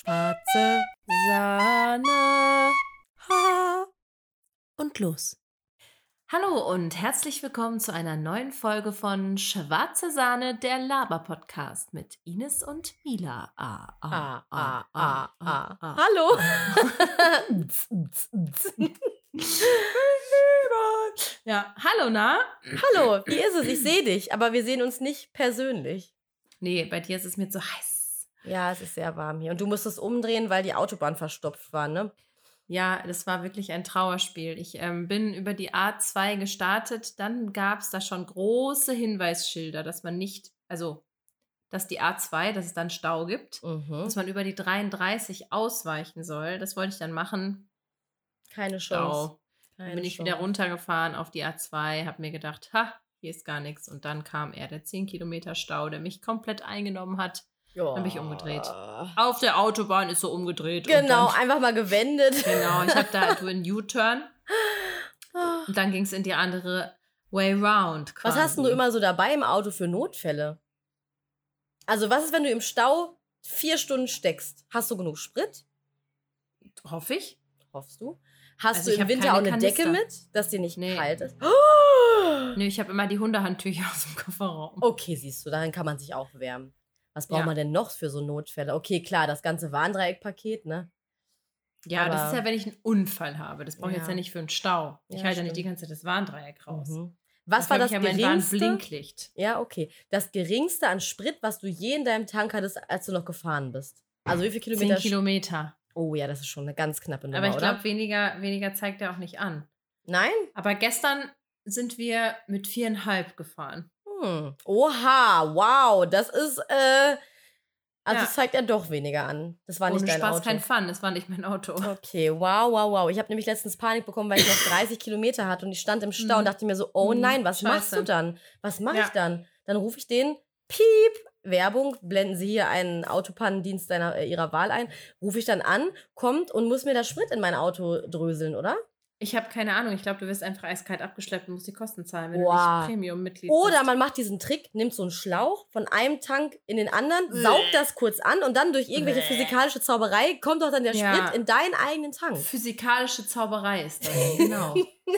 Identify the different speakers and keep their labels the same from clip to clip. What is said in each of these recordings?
Speaker 1: Schwarze Sahne. Ha. Und los.
Speaker 2: Hallo und herzlich willkommen zu einer neuen Folge von Schwarze Sahne, der Laber-Podcast mit Ines und Mila. Ah,
Speaker 1: Ah, ah, ah, ah. Hallo.
Speaker 2: ja, hallo, na?
Speaker 1: Hallo, wie ist es? Ich sehe dich, aber wir sehen uns nicht persönlich.
Speaker 2: Nee, bei dir ist es mir zu heiß.
Speaker 1: Ja, es ist sehr warm hier. Und du musstest umdrehen, weil die Autobahn verstopft war, ne?
Speaker 2: Ja, das war wirklich ein Trauerspiel. Ich ähm, bin über die A2 gestartet, dann gab es da schon große Hinweisschilder, dass man nicht, also dass die A2, dass es dann Stau gibt,
Speaker 1: Mhm.
Speaker 2: dass man über die 33 ausweichen soll. Das wollte ich dann machen.
Speaker 1: Keine Chance.
Speaker 2: Dann
Speaker 1: Keine
Speaker 2: bin ich wieder
Speaker 1: Chance.
Speaker 2: runtergefahren auf die A2, habe mir gedacht, ha, hier ist gar nichts. Und dann kam er, der 10 Kilometer Stau, der mich komplett eingenommen hat. Dann bin ich umgedreht.
Speaker 1: Ja.
Speaker 2: Auf der Autobahn ist so umgedreht.
Speaker 1: Genau,
Speaker 2: dann,
Speaker 1: einfach mal gewendet.
Speaker 2: genau. Ich habe da so einen U-Turn und dann ging es in die andere Way round.
Speaker 1: Was hast denn du
Speaker 2: quasi.
Speaker 1: immer so dabei im Auto für Notfälle? Also, was ist, wenn du im Stau vier Stunden steckst? Hast du genug Sprit?
Speaker 2: Hoffe ich.
Speaker 1: Hoffst du? Hast
Speaker 2: Also
Speaker 1: du im Winter auch eine Decke
Speaker 2: Kanister.
Speaker 1: mit, dass dir nicht
Speaker 2: Nee.
Speaker 1: kalt ist?
Speaker 2: Nö, ich habe immer die Hundehandtücher aus dem Kofferraum.
Speaker 1: Okay, siehst du, darin kann man sich auch wärmen. Was braucht
Speaker 2: Ja.
Speaker 1: man denn noch für so Notfälle? Okay, klar, das ganze Warndreieckpaket, ne?
Speaker 2: Ja, das
Speaker 1: aber-
Speaker 2: ist ja, wenn ich einen Unfall habe. Das brauche ich jetzt
Speaker 1: Ja.
Speaker 2: ja nicht für einen Stau. Ich
Speaker 1: Ja,
Speaker 2: halte ja nicht die ganze Zeit das Warndreieck raus.
Speaker 1: Mhm. Was war das
Speaker 2: ja mein
Speaker 1: geringste?
Speaker 2: Warnblinklicht.
Speaker 1: Ja, okay. Das geringste an Sprit, was du je in deinem Tank hattest, als du noch gefahren bist. Also wie viele Kilometer?
Speaker 2: 10 Kilometer.
Speaker 1: Oh ja, das ist schon eine ganz knappe Nummer,
Speaker 2: Aber ich glaube, weniger, weniger zeigt er auch nicht an.
Speaker 1: Nein?
Speaker 2: Aber gestern sind wir mit viereinhalb gefahren.
Speaker 1: Hm. Oha, wow, das ist, äh, also
Speaker 2: Ja.
Speaker 1: zeigt er doch weniger an. Das war
Speaker 2: Ohne
Speaker 1: nicht dein
Speaker 2: Spaß
Speaker 1: Auto.
Speaker 2: kein Fun, das war nicht mein Auto.
Speaker 1: Okay, wow, wow, wow. Ich habe nämlich letztens Panik bekommen, weil ich noch 30 Kilometer hatte und ich stand im Stau
Speaker 2: Mhm.
Speaker 1: und dachte mir so, oh
Speaker 2: Mhm,
Speaker 1: nein, was machst
Speaker 2: scheiße.
Speaker 1: du dann? Was mache
Speaker 2: Ja.
Speaker 1: ich dann? Dann rufe ich den, piep, Werbung, blenden Sie hier einen Autopannendienst deiner, äh, Ihrer Wahl ein, rufe ich dann an, kommt und muss mir das Sprit in mein Auto dröseln, oder?
Speaker 2: Ich habe keine Ahnung. Ich glaube, du wirst einfach eiskalt abgeschleppt und musst die Kosten zahlen, wenn
Speaker 1: Wow.
Speaker 2: du nicht Premium-Mitglied
Speaker 1: Oder
Speaker 2: bist.
Speaker 1: man macht diesen Trick, nimmt so einen Schlauch von einem Tank in den anderen,
Speaker 2: Bäh.
Speaker 1: saugt das kurz an und dann durch irgendwelche
Speaker 2: Bäh.
Speaker 1: physikalische Zauberei kommt doch dann der
Speaker 2: Ja.
Speaker 1: Sprit in deinen eigenen Tank.
Speaker 2: Physikalische Zauberei ist das. Genau.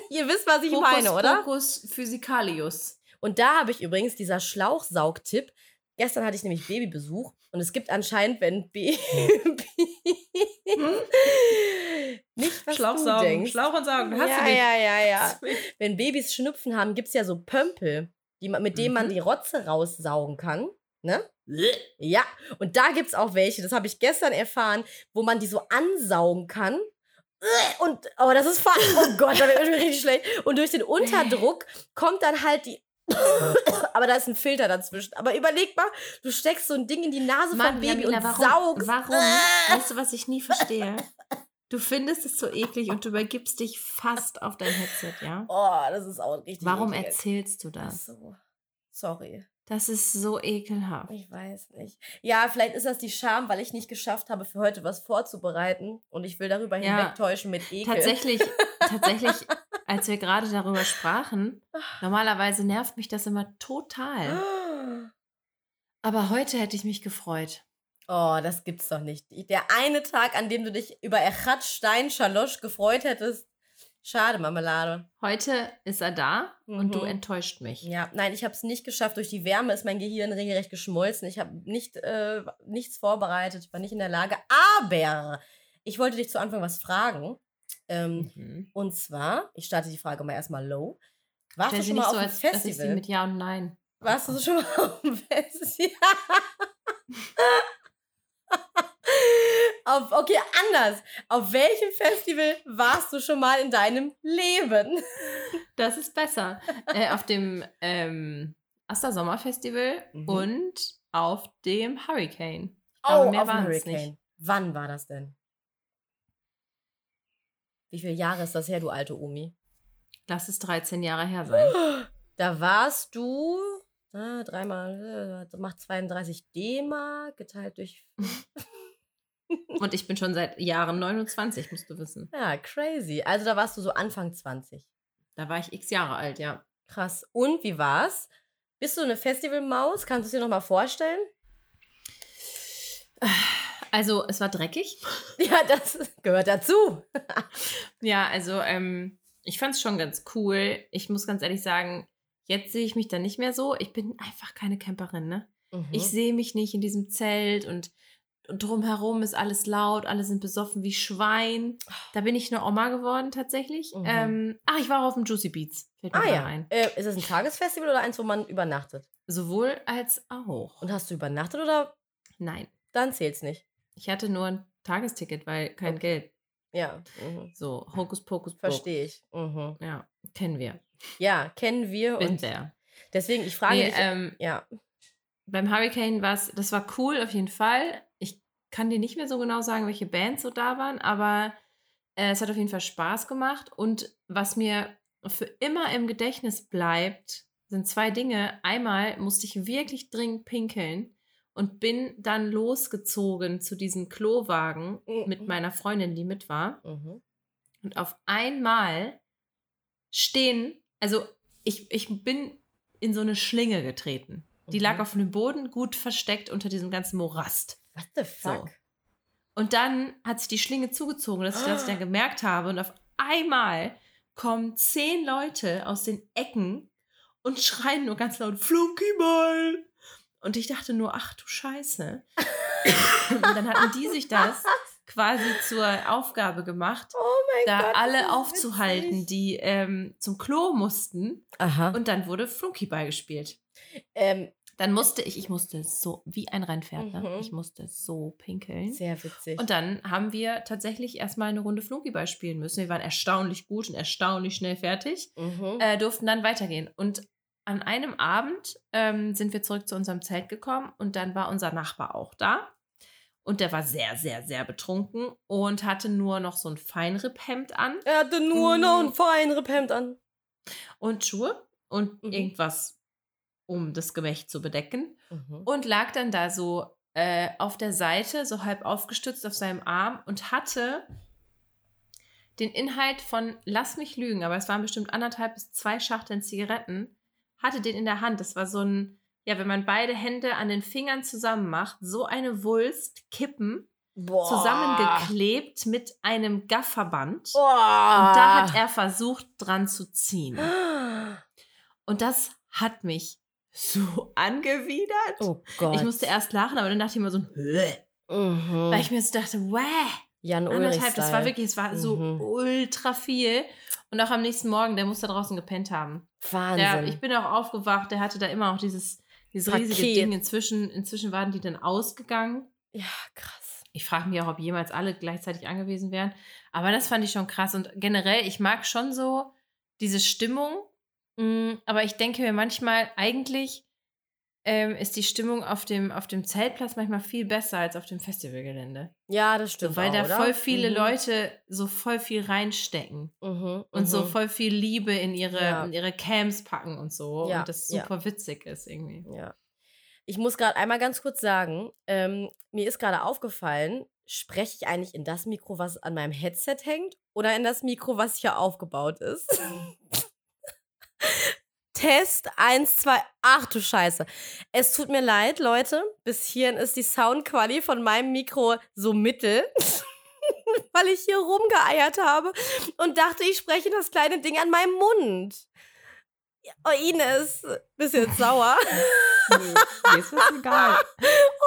Speaker 1: Ihr wisst, was ich
Speaker 2: Hokus
Speaker 1: meine, oder?
Speaker 2: Pokus Physikalius.
Speaker 1: Und da habe ich übrigens dieser Schlauchsaugtipp. Gestern hatte ich nämlich Babybesuch und es gibt anscheinend, wenn Baby nicht was
Speaker 2: Schlauch
Speaker 1: du denkst.
Speaker 2: Schlauch und saugen. Hast
Speaker 1: ja,
Speaker 2: du nicht.
Speaker 1: ja, ja, ja. Wenn Babys Schnupfen haben, gibt es ja so Pömpel, die, man- mit denen man
Speaker 2: Mhm.
Speaker 1: die Rotze raussaugen kann. Ne? Ja, und da gibt es auch welche, das habe ich gestern erfahren, wo man die so ansaugen kann. Und, oh, das ist fast, oh Gott, da wird mir richtig schlecht. Und durch den Unterdruck kommt dann halt die, aber da ist ein Filter dazwischen. Aber überleg mal, du steckst so ein Ding in die Nase
Speaker 2: Mann,
Speaker 1: vom Baby
Speaker 2: Jamila,
Speaker 1: und
Speaker 2: warum?
Speaker 1: saugst.
Speaker 2: Warum?
Speaker 1: Äh.
Speaker 2: Weißt du, was ich nie verstehe? Du findest es so eklig und du übergibst dich fast auf dein Headset, ja?
Speaker 1: Oh, das ist auch richtig.
Speaker 2: Warum
Speaker 1: eklig.
Speaker 2: erzählst du
Speaker 1: Ach
Speaker 2: das?
Speaker 1: so. Sorry.
Speaker 2: Das ist so ekelhaft.
Speaker 1: Ich weiß nicht. Ja, vielleicht ist das die Scham, weil ich nicht geschafft habe, für heute was vorzubereiten und ich will darüber
Speaker 2: Ja.
Speaker 1: hinwegtäuschen mit Ekel.
Speaker 2: Tatsächlich, tatsächlich, als wir gerade darüber sprachen, normalerweise nervt mich das immer total. Aber heute hätte ich mich gefreut.
Speaker 1: Oh, das gibt's doch nicht. Der eine Tag, an dem du dich über Echat Stein Schalosch gefreut hättest. Schade, Marmelade.
Speaker 2: Heute ist er da und du
Speaker 1: Mhm.
Speaker 2: enttäuscht mich.
Speaker 1: Ja, nein, ich habe es nicht geschafft. Durch die Wärme ist mein Gehirn regelrecht geschmolzen. Ich habe nicht, äh, nichts vorbereitet, war nicht in der Lage. Aber ich wollte dich zu Anfang was fragen. Ähm,
Speaker 2: Mhm.
Speaker 1: Und zwar, ich starte die Frage mal erstmal low. Warst
Speaker 2: Stell
Speaker 1: du schon mal
Speaker 2: so,
Speaker 1: auf einem
Speaker 2: als dass ich
Speaker 1: Festival?
Speaker 2: mit Ja und Nein.
Speaker 1: Warst du schon mal auf dem Festival? auf, okay, anders. Auf welchem Festival warst du schon mal in deinem Leben?
Speaker 2: Das ist besser. äh, auf dem ähm, Aster Sommerfestival
Speaker 1: Mhm.
Speaker 2: und auf dem Hurricane. Aber
Speaker 1: Oh,
Speaker 2: mehr
Speaker 1: auf dem Hurricane.
Speaker 2: nicht.
Speaker 1: Wann war das denn? Wie viele Jahre ist das her, du alte Omi?
Speaker 2: Lass es 13 Jahre her sein.
Speaker 1: Da warst du äh, dreimal, äh, macht 32 D-Mark geteilt durch.
Speaker 2: Und ich bin schon seit Jahren 29, musst du wissen.
Speaker 1: Ja, crazy. Also da warst du so Anfang 20.
Speaker 2: Da war ich x Jahre alt, ja.
Speaker 1: Krass. Und wie war's? Bist du eine Festivalmaus? Kannst du es dir noch mal vorstellen?
Speaker 2: Also, es war dreckig.
Speaker 1: Ja, das gehört dazu.
Speaker 2: Ja, also ähm, ich fand es schon ganz cool. Ich muss ganz ehrlich sagen, jetzt sehe ich mich da nicht mehr so. Ich bin einfach keine Camperin, ne?
Speaker 1: Mhm.
Speaker 2: Ich sehe mich nicht in diesem Zelt und, und drumherum ist alles laut, alle sind besoffen wie Schwein. Da bin ich eine Oma geworden tatsächlich.
Speaker 1: Mhm.
Speaker 2: Ähm, ach, ich war auch auf dem Juicy Beats. Fällt mir
Speaker 1: Ah ja.
Speaker 2: ein.
Speaker 1: Äh, ist das ein Tagesfestival oder eins, wo man übernachtet?
Speaker 2: Sowohl als auch.
Speaker 1: Und hast du übernachtet oder
Speaker 2: Nein.
Speaker 1: dann zählt's nicht?
Speaker 2: Ich hatte nur ein Tagesticket, weil kein
Speaker 1: Okay.
Speaker 2: Geld.
Speaker 1: Ja, mhm.
Speaker 2: So, Hokus Pokus
Speaker 1: verstehe ich. Mhm.
Speaker 2: Ja, kennen wir.
Speaker 1: Ja, kennen wir
Speaker 2: Bin
Speaker 1: und
Speaker 2: der.
Speaker 1: deswegen, ich frage
Speaker 2: Nee,
Speaker 1: mich.
Speaker 2: ähm,
Speaker 1: ja.
Speaker 2: beim Hurricane war es, das war cool auf jeden Fall. Ich kann dir nicht mehr so genau sagen, welche Bands so da waren, aber äh, es hat auf jeden Fall Spaß gemacht. Und was mir für immer im Gedächtnis bleibt, sind zwei Dinge. Einmal musste ich wirklich dringend pinkeln und bin dann losgezogen zu diesem Klowagen mit
Speaker 1: Mhm.
Speaker 2: meiner Freundin, die mit war.
Speaker 1: Mhm.
Speaker 2: Und auf einmal stehen, also ich, ich bin in so eine Schlinge getreten. Die lag
Speaker 1: Mhm.
Speaker 2: auf dem Boden, gut versteckt unter diesem ganzen Morast.
Speaker 1: What the fuck?
Speaker 2: Und dann hat sich die Schlinge zugezogen, dass ich das
Speaker 1: Ah.
Speaker 2: dann gemerkt habe. Und auf einmal kommen zehn Leute aus den Ecken und schreien nur ganz laut, Flunkyball. Und ich dachte nur, ach du Scheiße. und dann hatten die sich das quasi zur Aufgabe gemacht,
Speaker 1: Oh mein
Speaker 2: da
Speaker 1: Gott.
Speaker 2: alle aufzuhalten,
Speaker 1: witzig.
Speaker 2: die ähm, zum Klo mussten.
Speaker 1: Aha.
Speaker 2: Und dann wurde Flunkyball gespielt.
Speaker 1: Ähm,
Speaker 2: Dann musste ich, ich musste so, wie ein Rennpferd, ne?
Speaker 1: Mhm.
Speaker 2: ich musste so pinkeln.
Speaker 1: sehr witzig.
Speaker 2: Und dann haben wir tatsächlich erstmal eine Runde Flunkyball spielen müssen. Wir waren erstaunlich gut und erstaunlich schnell fertig,
Speaker 1: mhm.
Speaker 2: äh, durften dann weitergehen. Und an einem Abend ähm, sind wir zurück zu unserem Zelt gekommen und dann war unser Nachbar auch da. Und der war sehr, sehr, sehr betrunken und hatte nur noch so ein Feinripphemd an
Speaker 1: er hatte nur noch ein
Speaker 2: Mhm.
Speaker 1: Feinripphemd an.
Speaker 2: und Schuhe und
Speaker 1: Mhm.
Speaker 2: irgendwas, um das Gemächt zu bedecken.
Speaker 1: Mhm.
Speaker 2: und lag dann da so äh, auf der Seite, so halb aufgestützt auf seinem Arm und hatte den Inhalt von Lass mich lügen, aber es waren bestimmt anderthalb bis zwei Schachteln Zigaretten, hatte den in der Hand. Das war so ein, ja, wenn man beide Hände an den Fingern zusammen macht, so eine Wulst, Kippen,
Speaker 1: Boah.
Speaker 2: zusammengeklebt mit einem Gafferband.
Speaker 1: Boah.
Speaker 2: Und da hat er versucht, dran zu ziehen. Und das hat mich so angewidert.
Speaker 1: Oh Gott.
Speaker 2: Ich musste erst lachen, aber dann dachte ich mir so?
Speaker 1: Mhm.
Speaker 2: weil ich mir so dachte, wow,
Speaker 1: Jan
Speaker 2: anderthalb, das war wirklich, es war so
Speaker 1: Mhm.
Speaker 2: ultra viel. Und auch am nächsten Morgen, der musste draußen gepennt haben.
Speaker 1: Wahnsinn.
Speaker 2: Der, ich bin auch aufgewacht, der hatte da immer auch dieses, dieses riesige. Ding. Inzwischen, inzwischen waren die dann ausgegangen.
Speaker 1: ja, krass.
Speaker 2: Ich frage mich auch, ob jemals alle gleichzeitig angewiesen wären. Aber das fand ich schon krass. Und generell, ich mag schon so diese Stimmung. Mm, Aber ich denke mir manchmal, eigentlich ähm, ist die Stimmung auf dem, auf dem Zeltplatz manchmal viel besser als auf dem Festivalgelände.
Speaker 1: Ja, das stimmt.
Speaker 2: So, weil
Speaker 1: auch,
Speaker 2: da
Speaker 1: oder?
Speaker 2: voll viele
Speaker 1: Mhm.
Speaker 2: Leute so voll viel reinstecken
Speaker 1: Mhm.
Speaker 2: und so
Speaker 1: mhm.
Speaker 2: voll viel Liebe in ihre,
Speaker 1: Ja.
Speaker 2: in ihre Camps packen und so.
Speaker 1: Ja,
Speaker 2: Und das
Speaker 1: ja.
Speaker 2: super witzig ist irgendwie.
Speaker 1: Ja. Ich muss gerade einmal ganz kurz sagen, ähm, mir ist gerade aufgefallen, spreche ich eigentlich in das Mikro, was an meinem Headset hängt, oder in das Mikro, was hier aufgebaut ist? Test 1, 2, ach du Scheiße. Es tut mir leid, Leute. Bis hierhin ist die Soundqualität von meinem Mikro so mittel, weil ich hier rumgeeiert habe und dachte, ich spreche das kleine Ding an meinem Mund. Oh, Ines, bist du jetzt sauer?
Speaker 2: Nee, mir ist das egal.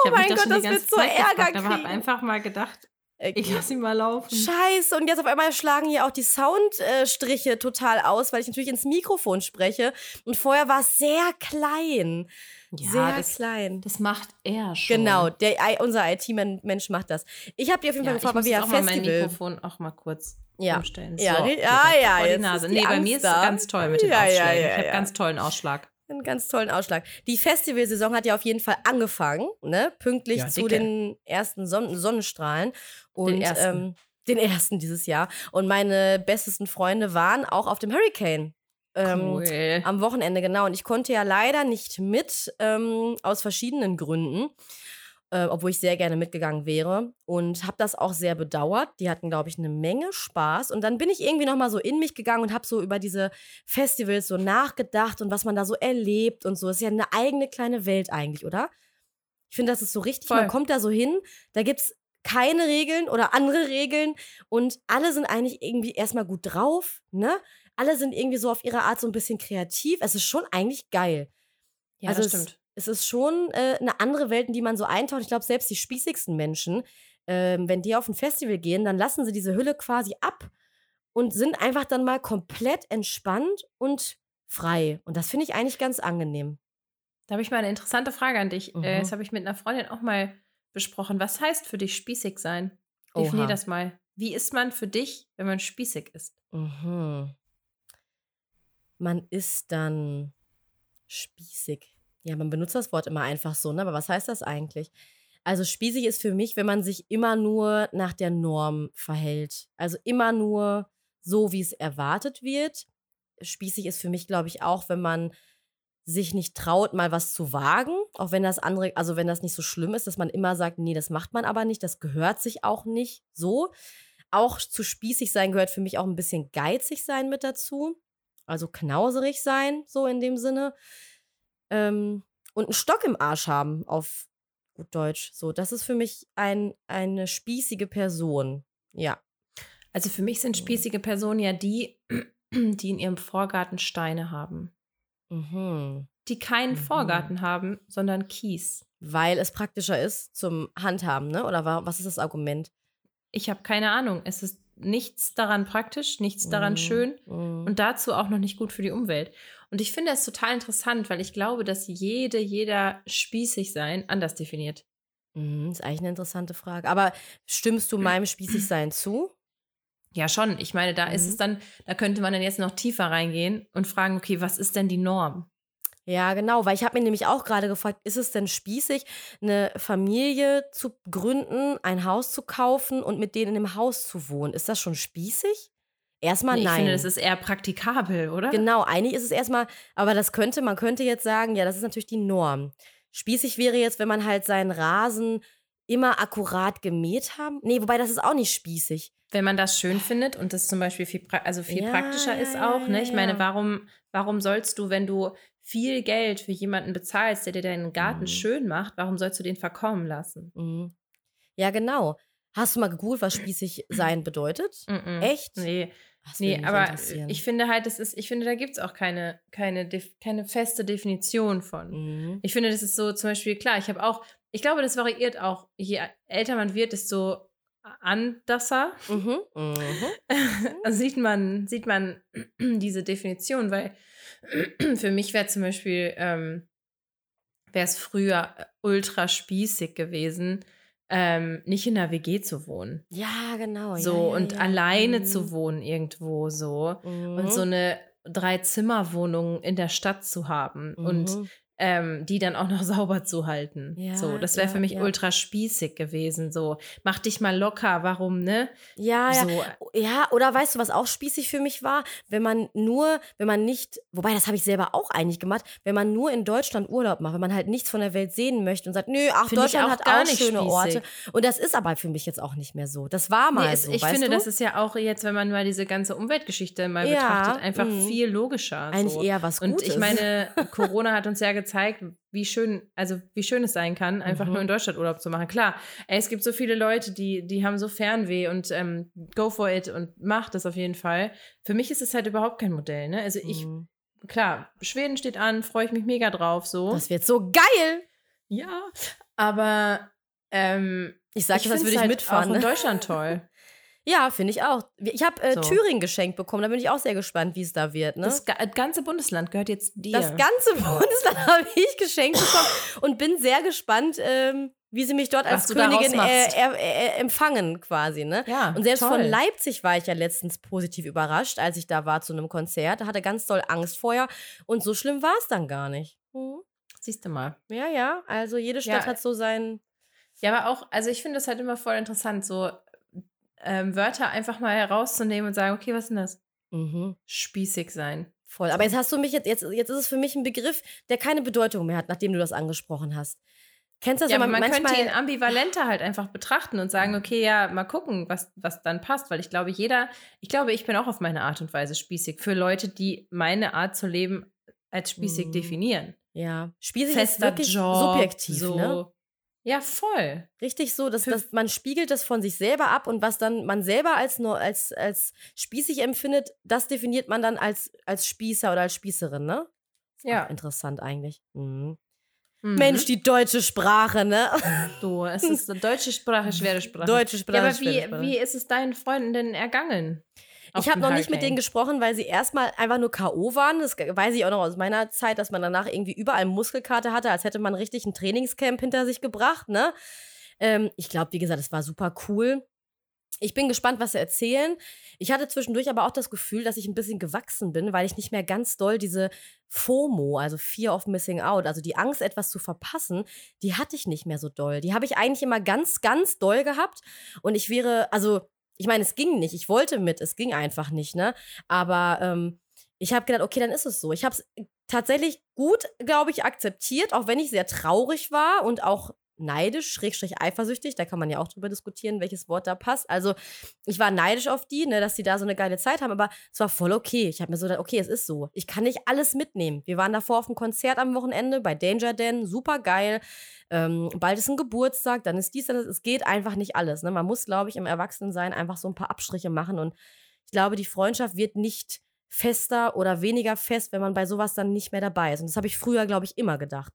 Speaker 1: Oh
Speaker 2: Ich habe
Speaker 1: mein Gott, das wird so Ärger
Speaker 2: gefragt, aber habe
Speaker 1: kriegen.
Speaker 2: einfach mal gedacht,
Speaker 1: Äh,
Speaker 2: ich lasse ihn mal laufen.
Speaker 1: Scheiße, und jetzt auf einmal schlagen hier auch die Soundstriche total aus, weil ich natürlich ins Mikrofon spreche. Und vorher war es sehr klein.
Speaker 2: Ja,
Speaker 1: sehr
Speaker 2: das,
Speaker 1: klein.
Speaker 2: das macht er schon.
Speaker 1: Genau, der, unser IT-Mensch macht das. Ich habe dir auf jeden
Speaker 2: Ja,
Speaker 1: Fall
Speaker 2: ich
Speaker 1: gefragt,
Speaker 2: muss
Speaker 1: mal wieder
Speaker 2: auch mal mein
Speaker 1: Festival.
Speaker 2: Mikrofon auch mal kurz
Speaker 1: Ja.
Speaker 2: umstellen.
Speaker 1: Ja,
Speaker 2: so, direkt
Speaker 1: ah, ja,
Speaker 2: vor die Nase. Nee, bei mir ist es ganz toll mit den
Speaker 1: Ja, ja,
Speaker 2: Ausschlägen.
Speaker 1: ja,
Speaker 2: ich habe
Speaker 1: ja.
Speaker 2: ganz tollen Ausschlag.
Speaker 1: Einen ganz tollen Ausschlag. Die Festivalsaison hat ja auf jeden Fall angefangen, ne? Pünktlich
Speaker 2: Ja,
Speaker 1: zu den ersten Son Sonnenstrahlen. Und,
Speaker 2: ersten.
Speaker 1: Ähm, den ersten dieses Jahr. Und meine bestesten Freunde waren auch auf dem Hurricane. Ähm,
Speaker 2: Cool.
Speaker 1: Am Wochenende, genau. Und ich konnte ja leider nicht mit, ähm, aus verschiedenen Gründen, äh, obwohl ich sehr gerne mitgegangen wäre. Und habe das auch sehr bedauert. Die hatten, glaube ich, eine Menge Spaß. Und dann bin ich irgendwie nochmal so in mich gegangen und habe so über diese Festivals so nachgedacht und was man da so erlebt und so. Das ist ja eine eigene kleine Welt eigentlich, oder? Ich finde, das ist so richtig.
Speaker 2: Voll.
Speaker 1: Man kommt da so hin, da gibt es keine Regeln oder andere Regeln und alle sind eigentlich irgendwie erstmal gut drauf, ne? Alle sind irgendwie so auf ihre Art so ein bisschen kreativ. Es ist schon eigentlich geil.
Speaker 2: Ja,
Speaker 1: also
Speaker 2: das stimmt.
Speaker 1: Es ist schon äh, eine andere Welt, in die man so eintaucht. Ich glaube, selbst die spießigsten Menschen, ähm, wenn die auf ein Festival gehen, dann lassen sie diese Hülle quasi ab und sind einfach dann mal komplett entspannt und frei. Und das finde ich eigentlich ganz angenehm.
Speaker 2: Da habe ich mal eine interessante Frage an dich.
Speaker 1: Mhm.
Speaker 2: Äh, das habe ich mit einer Freundin auch mal besprochen. Was heißt für dich spießig sein? Definier das mal. Wie ist man für dich, wenn man spießig ist?
Speaker 1: Mhm. Man ist dann spießig. Ja, man benutzt das Wort immer einfach so, ne? Aber was heißt das eigentlich? Also spießig ist für mich, wenn man sich immer nur nach der Norm verhält. Also immer nur so, wie es erwartet wird. Spießig ist für mich, glaube ich, auch, wenn man sich nicht traut, mal was zu wagen, auch wenn das andere, also wenn das nicht so schlimm ist, dass man immer sagt, nee, das macht man aber nicht, das gehört sich auch nicht so. Auch zu spießig sein gehört für mich auch ein bisschen geizig sein mit dazu. Also knauserig sein, so in dem Sinne. Ähm, und einen Stock im Arsch haben, auf gut Deutsch. So, das ist für mich ein, eine spießige Person. Ja.
Speaker 2: Also für mich sind spießige Personen ja die, die in ihrem Vorgarten Steine haben.
Speaker 1: Mhm.
Speaker 2: Die keinen
Speaker 1: Mhm.
Speaker 2: Vorgarten haben, sondern Kies.
Speaker 1: Weil es praktischer ist zum Handhaben, ne? Oder wa- was ist das Argument?
Speaker 2: Ich habe keine Ahnung. Es ist nichts daran praktisch, nichts daran
Speaker 1: Mhm.
Speaker 2: schön
Speaker 1: Mhm.
Speaker 2: und dazu auch noch nicht gut für die Umwelt. Und ich finde es total interessant, weil ich glaube, dass jede, jeder spießig sein anders definiert.
Speaker 1: Mhm, ist eigentlich eine interessante Frage. Aber stimmst du meinem Spießigsein zu?
Speaker 2: Ja, schon. Ich meine, da ist
Speaker 1: Mhm.
Speaker 2: es dann, da könnte man dann jetzt noch tiefer reingehen und fragen, okay, was ist denn die Norm?
Speaker 1: Ja, genau, weil ich habe mir nämlich auch gerade gefragt, ist es denn spießig, eine Familie zu gründen, ein Haus zu kaufen und mit denen in dem Haus zu wohnen? Ist das schon spießig? Erstmal
Speaker 2: ich
Speaker 1: nein.
Speaker 2: finde, das ist eher praktikabel, oder?
Speaker 1: Genau, eigentlich ist es erstmal, aber das könnte, man könnte jetzt sagen, ja, das ist natürlich die Norm. Spießig wäre jetzt, wenn man halt seinen Rasen immer akkurat gemäht haben. Nee, wobei das ist auch nicht spießig.
Speaker 2: Wenn man das schön findet und das zum Beispiel viel, also viel
Speaker 1: Ja,
Speaker 2: praktischer
Speaker 1: ja,
Speaker 2: ist
Speaker 1: ja,
Speaker 2: auch, ne? Ich
Speaker 1: ja,
Speaker 2: meine,
Speaker 1: ja.
Speaker 2: warum, warum sollst du, wenn du viel Geld für jemanden bezahlst, der dir deinen Garten
Speaker 1: Mhm.
Speaker 2: schön macht, warum sollst du den verkommen lassen?
Speaker 1: Mhm. Ja, genau. Hast du mal gegoogelt, was spießig sein bedeutet?
Speaker 2: Mhm.
Speaker 1: Echt?
Speaker 2: Nee,
Speaker 1: Das
Speaker 2: nee, aber ich finde halt, das ist, ich finde, da gibt es auch keine, keine, keine feste Definition von.
Speaker 1: Mhm.
Speaker 2: Ich finde, das ist so zum Beispiel, klar, ich habe auch, ich glaube, das variiert auch. Je älter man wird, desto anderser
Speaker 1: Mhm. Mhm.
Speaker 2: also sieht man, sieht man diese Definition, weil für mich wäre zum Beispiel, ähm, wäre es früher ultra spießig gewesen, ähm, nicht in der WG zu wohnen.
Speaker 1: Ja, genau.
Speaker 2: So
Speaker 1: ja, ja,
Speaker 2: und
Speaker 1: ja.
Speaker 2: alleine
Speaker 1: Mhm.
Speaker 2: zu wohnen irgendwo so.
Speaker 1: Mhm.
Speaker 2: Und so eine Drei-Zimmer-Wohnung in der Stadt zu haben und
Speaker 1: Mhm.
Speaker 2: Ähm, die dann auch noch sauber zu halten.
Speaker 1: Ja,
Speaker 2: so, das wäre
Speaker 1: ja,
Speaker 2: für mich
Speaker 1: ja.
Speaker 2: ultra spießig gewesen. So, mach dich mal locker, warum, ne?
Speaker 1: Ja, ja.
Speaker 2: So,
Speaker 1: Ja, oder weißt du, was auch spießig für mich war? Wenn man nur, wenn man nicht, wobei das habe ich selber auch eigentlich gemacht, wenn man nur in Deutschland Urlaub macht, wenn man halt nichts von der Welt sehen möchte und sagt, nö, ach,
Speaker 2: Finde
Speaker 1: Deutschland
Speaker 2: auch
Speaker 1: hat
Speaker 2: gar
Speaker 1: auch
Speaker 2: nicht
Speaker 1: schöne Orte.
Speaker 2: spießig.
Speaker 1: Und das ist aber für mich jetzt auch nicht mehr so. Das war mal
Speaker 2: Nee, es,
Speaker 1: so.
Speaker 2: ich finde,
Speaker 1: du?
Speaker 2: das ist ja auch jetzt, wenn man mal diese ganze Umweltgeschichte mal
Speaker 1: Ja,
Speaker 2: betrachtet, einfach
Speaker 1: mhm.
Speaker 2: viel logischer.
Speaker 1: eigentlich
Speaker 2: so.
Speaker 1: eher was
Speaker 2: Und
Speaker 1: Gutes.
Speaker 2: ich meine, Corona hat uns ja gezeigt, wie schön, also wie schön es sein kann, einfach
Speaker 1: Mhm.
Speaker 2: nur in Deutschland Urlaub zu machen. Klar, ey, es gibt so viele Leute, die, die haben so Fernweh und ähm, go for it und macht das auf jeden Fall. Für mich ist es halt überhaupt kein Modell, ne? Also ich,
Speaker 1: Mhm.
Speaker 2: klar, Schweden steht an, freue ich mich mega drauf, so.
Speaker 1: Das wird so geil.
Speaker 2: ja, aber ähm,
Speaker 1: Ich sag, das würde ich
Speaker 2: halt
Speaker 1: mitfahren.
Speaker 2: Auch in
Speaker 1: Ne?
Speaker 2: Deutschland toll.
Speaker 1: Ja, finde ich auch. Ich habe äh,
Speaker 2: So.
Speaker 1: Thüringen geschenkt bekommen. Da bin ich auch sehr gespannt, wie es da wird. Ne?
Speaker 2: Das ga- ganze Bundesland gehört jetzt dir.
Speaker 1: Das ganze Bundesland habe ich geschenkt bekommen und bin sehr gespannt, ähm, wie sie mich dort als Königin äh, er, er, empfangen quasi. Ne?
Speaker 2: ja,
Speaker 1: Und selbst
Speaker 2: toll.
Speaker 1: von Leipzig war ich ja letztens positiv überrascht, als ich da war zu einem Konzert. Da hatte ganz doll Angst vorher und so schlimm war es dann gar nicht. Mhm.
Speaker 2: Siehst du mal.
Speaker 1: Ja, ja, also jede Stadt
Speaker 2: Ja.
Speaker 1: hat so sein.
Speaker 2: Ja, aber auch, also ich finde das halt immer voll interessant, so ähm, Wörter einfach mal herauszunehmen und sagen, okay, was ist denn das?
Speaker 1: Mhm.
Speaker 2: Spießig sein.
Speaker 1: Voll. Aber jetzt hast du mich jetzt, jetzt, jetzt ist es für mich ein Begriff, der keine Bedeutung mehr hat, nachdem du das angesprochen hast. Kennst du das,
Speaker 2: ja, aber man
Speaker 1: manchmal,
Speaker 2: könnte ihn ambivalenter halt einfach betrachten und sagen, okay, ja, mal gucken, was, was dann passt, weil ich glaube, jeder, ich glaube, ich bin auch auf meine Art und Weise spießig für Leute, die meine Art zu leben als spießig
Speaker 1: Mhm.
Speaker 2: definieren.
Speaker 1: Ja, spießig ist
Speaker 2: Fester
Speaker 1: wirklich
Speaker 2: Job,
Speaker 1: subjektiv,
Speaker 2: so.
Speaker 1: ne?
Speaker 2: Ja, voll.
Speaker 1: Richtig so, dass, dass man spiegelt das von sich selber ab und was dann man selber als, nur, als, als spießig empfindet, das definiert man dann als, als Spießer oder als Spießerin, ne?
Speaker 2: Ja.
Speaker 1: interessant eigentlich. Mhm.
Speaker 2: Mhm.
Speaker 1: Mensch, die deutsche Sprache, ne?
Speaker 2: Du, es ist eine deutsche Sprache, schwere Sprache.
Speaker 1: Deutsche Sprache.
Speaker 2: ja, aber wie, wie ist es deinen Freunden denn ergangen?
Speaker 1: Ich habe noch nicht mit denen gesprochen, weil sie erstmal einfach nur K.O. waren. Das weiß ich auch noch aus meiner Zeit, dass man danach irgendwie überall Muskelkater hatte, als hätte man richtig ein Trainingscamp hinter sich gebracht, ne? Ähm, ich glaube, wie gesagt, es war super cool. Ich bin gespannt, was sie erzählen. Ich hatte zwischendurch aber auch das Gefühl, dass ich ein bisschen gewachsen bin, weil ich nicht mehr ganz doll diese FOMO, also Fear of Missing Out, also die Angst, etwas zu verpassen, die hatte ich nicht mehr so doll. Die habe ich eigentlich immer ganz, ganz doll gehabt. Und ich wäre, also, ich meine, es ging nicht. Ich wollte mit, es ging einfach nicht, ne? Aber ähm, ich habe gedacht, okay, dann ist es so. Ich habe es tatsächlich gut, glaube ich, akzeptiert, auch wenn ich sehr traurig war und auch neidisch, schrägstrich eifersüchtig. Da kann man ja auch drüber diskutieren, welches Wort da passt. Also ich war neidisch auf die, ne, dass die da so eine geile Zeit haben, aber es war voll okay. Ich habe mir so gedacht, okay, es ist so. Ich kann nicht alles mitnehmen. Wir waren davor auf einem Konzert am Wochenende bei Danger Dan, super geil. Ähm, bald ist ein Geburtstag, dann ist dies, dann ist, es geht einfach nicht alles. Ne? Man muss, glaube ich, im Erwachsenensein einfach so ein paar Abstriche machen und ich glaube, die Freundschaft wird nicht fester oder weniger fest, wenn man bei sowas dann nicht mehr dabei ist. Und das habe ich früher, glaube ich, immer gedacht.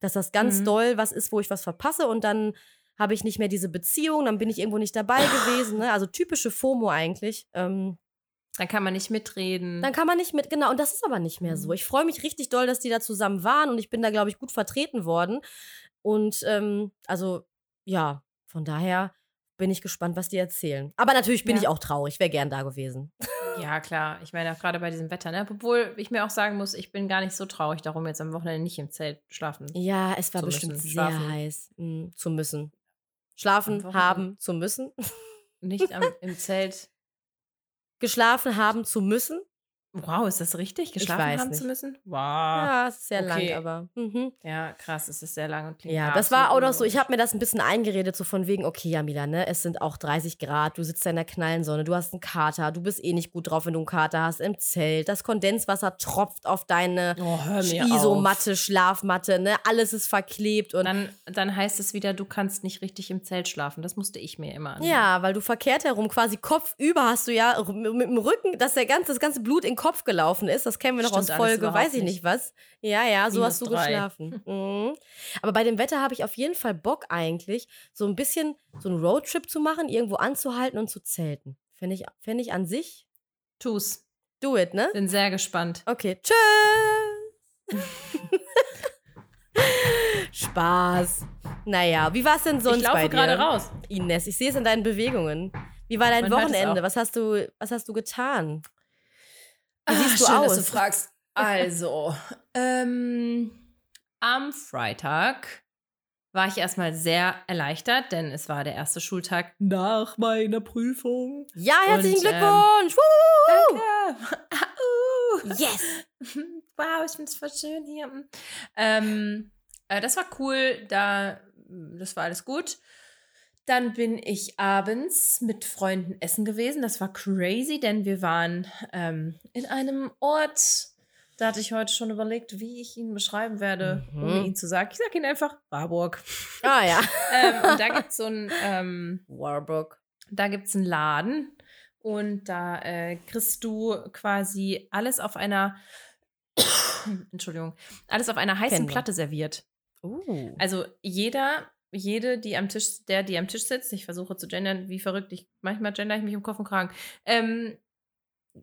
Speaker 1: Dass das ganz
Speaker 2: Mhm.
Speaker 1: doll was ist, wo ich was verpasse und dann habe ich nicht mehr diese Beziehung, dann bin ich irgendwo nicht dabei gewesen. Ne? Also typische FOMO eigentlich. Ähm,
Speaker 2: Dann kann man nicht mitreden.
Speaker 1: dann kann man nicht mit, genau, und das ist aber nicht mehr so.
Speaker 2: Mhm.
Speaker 1: Ich freue mich richtig doll, dass die da zusammen waren und ich bin da, glaube ich, gut vertreten worden. Und ähm, also, ja, von daher bin ich gespannt, was die erzählen. Aber natürlich bin
Speaker 2: Ja.
Speaker 1: ich auch traurig, wäre gern da gewesen.
Speaker 2: ja, klar. Ich meine, auch gerade bei diesem Wetter, ne? Obwohl ich mir auch sagen muss, ich bin gar nicht so traurig darum, jetzt am Wochenende nicht im Zelt schlafen.
Speaker 1: Ja, es war bestimmt
Speaker 2: müssen,
Speaker 1: sehr
Speaker 2: schlafen.
Speaker 1: heiß mm, zu müssen. Schlafen haben zu müssen.
Speaker 2: Nicht am, im Zelt.
Speaker 1: Geschlafen haben zu müssen.
Speaker 2: Wow, ist das richtig? Geschlafen haben
Speaker 1: nicht.
Speaker 2: zu müssen? Wow.
Speaker 1: Ja, es ist sehr
Speaker 2: okay.
Speaker 1: lang, aber. Mhm.
Speaker 2: Ja, krass, es ist sehr lang und klingt
Speaker 1: Ja, das war auch noch so. Ich habe mir das ein bisschen eingeredet, so von wegen, okay, Jamila, ne, es sind auch 30 Grad, du sitzt da in der Knallensonne, du hast einen Kater, du bist eh nicht gut drauf, wenn du einen Kater hast im Zelt. Das Kondenswasser tropft auf deine
Speaker 2: Oh,
Speaker 1: Isomatte, Schlafmatte, ne, alles ist verklebt und.
Speaker 2: Dann, dann heißt es wieder, du kannst nicht richtig im Zelt schlafen. Das musste ich mir immer an.
Speaker 1: Ja, weil du verkehrt herum, quasi kopfüber hast du ja mit dem Rücken, dass der ganze, das ganze Blut in Kopf gelaufen ist. Das kennen wir noch
Speaker 2: Stimmt
Speaker 1: aus Folge, weiß ich nicht was. Ja, ja, so
Speaker 2: Minus
Speaker 1: hast du
Speaker 2: drei.
Speaker 1: geschlafen. Mhm. Aber bei dem Wetter habe ich auf jeden Fall Bock eigentlich, so ein bisschen so einen Roadtrip zu machen, irgendwo anzuhalten und zu zelten. Fände ich, fänd ich an sich,
Speaker 2: Tu's.
Speaker 1: do it, ne?
Speaker 2: Bin sehr gespannt.
Speaker 1: Okay, tschüss. Spaß. Naja, wie war es denn sonst
Speaker 2: ich laufe
Speaker 1: bei dir?
Speaker 2: gerade raus.
Speaker 1: Ines, ich sehe es in deinen Bewegungen. Wie war dein
Speaker 2: Man
Speaker 1: Wochenende? Was hast du, was hast du getan? Wie
Speaker 2: Ah,
Speaker 1: siehst du
Speaker 2: schön,
Speaker 1: aus?
Speaker 2: dass du fragst. Also, ähm, am Freitag war ich erstmal sehr erleichtert, denn es war der erste Schultag nach meiner Prüfung.
Speaker 1: Ja, herzlichen
Speaker 2: Und, ähm,
Speaker 1: Glückwunsch! Wuhu!
Speaker 2: Danke.
Speaker 1: Yes!
Speaker 2: Wow, ich finde es voll schön hier. Ähm, äh, das war cool, da, das war alles gut. Dann bin ich abends mit Freunden essen gewesen. Das war crazy, denn wir waren ähm, in einem Ort. Da hatte ich heute schon überlegt, wie ich ihn beschreiben werde, ohne
Speaker 1: Mhm.
Speaker 2: ihn zu sagen. Ich sage ihn einfach Warburg.
Speaker 1: Ah ja.
Speaker 2: ähm, und da gibt es so ein ähm,
Speaker 1: Warburg.
Speaker 2: da gibt es einen Laden und da äh, kriegst du quasi alles auf einer, Entschuldigung, alles auf einer heißen. Platte serviert.
Speaker 1: Uh.
Speaker 2: Also jeder, jede, die am Tisch, der, die am Tisch sitzt, ich versuche zu gendern, wie verrückt, ich, manchmal gender ich mich im Kopf und Kragen. Ähm,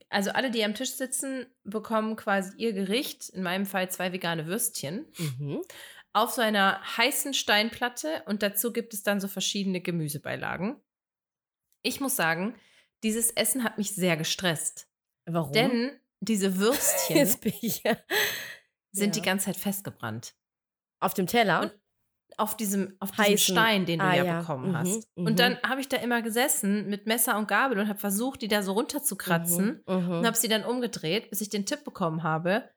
Speaker 2: also alle, die am Tisch sitzen, bekommen quasi ihr Gericht, in meinem Fall zwei vegane Würstchen,
Speaker 1: Mhm.
Speaker 2: auf so einer heißen Steinplatte und dazu gibt es dann so verschiedene Gemüsebeilagen. Ich muss sagen, dieses Essen hat mich sehr gestresst,
Speaker 1: Warum?
Speaker 2: denn diese Würstchen
Speaker 1: ja.
Speaker 2: sind
Speaker 1: Ja.
Speaker 2: die ganze Zeit festgebrannt.
Speaker 1: Auf dem Teller?
Speaker 2: Und auf diesem, auf diesem
Speaker 1: Heißen-
Speaker 2: Stein, den du
Speaker 1: Ah,
Speaker 2: ja,
Speaker 1: ja.
Speaker 2: bekommen
Speaker 1: Mhm,
Speaker 2: hast.
Speaker 1: mhm.
Speaker 2: Und dann habe ich da immer gesessen mit Messer und Gabel und habe versucht, die da so runterzukratzen
Speaker 1: Mhm. Mhm.
Speaker 2: und habe sie dann umgedreht, bis ich den Tipp bekommen habe,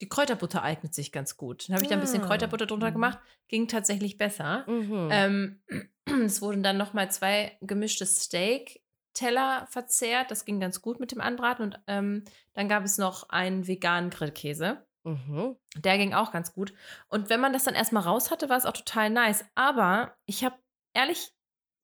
Speaker 2: die Kräuterbutter eignet sich ganz gut. Dann habe ich da ein bisschen
Speaker 1: Ah.
Speaker 2: Kräuterbutter drunter
Speaker 1: Mhm.
Speaker 2: gemacht, ging tatsächlich besser.
Speaker 1: Mhm.
Speaker 2: Ähm, es wurden dann nochmal zwei gemischte Steak-Teller verzehrt. Das ging ganz gut mit dem Anbraten. Und ähm, dann gab es noch einen veganen Grillkäse.
Speaker 1: Mhm.
Speaker 2: Der ging auch ganz gut. Und wenn man das dann erstmal raus hatte, war es auch total nice. Aber ich habe ehrlich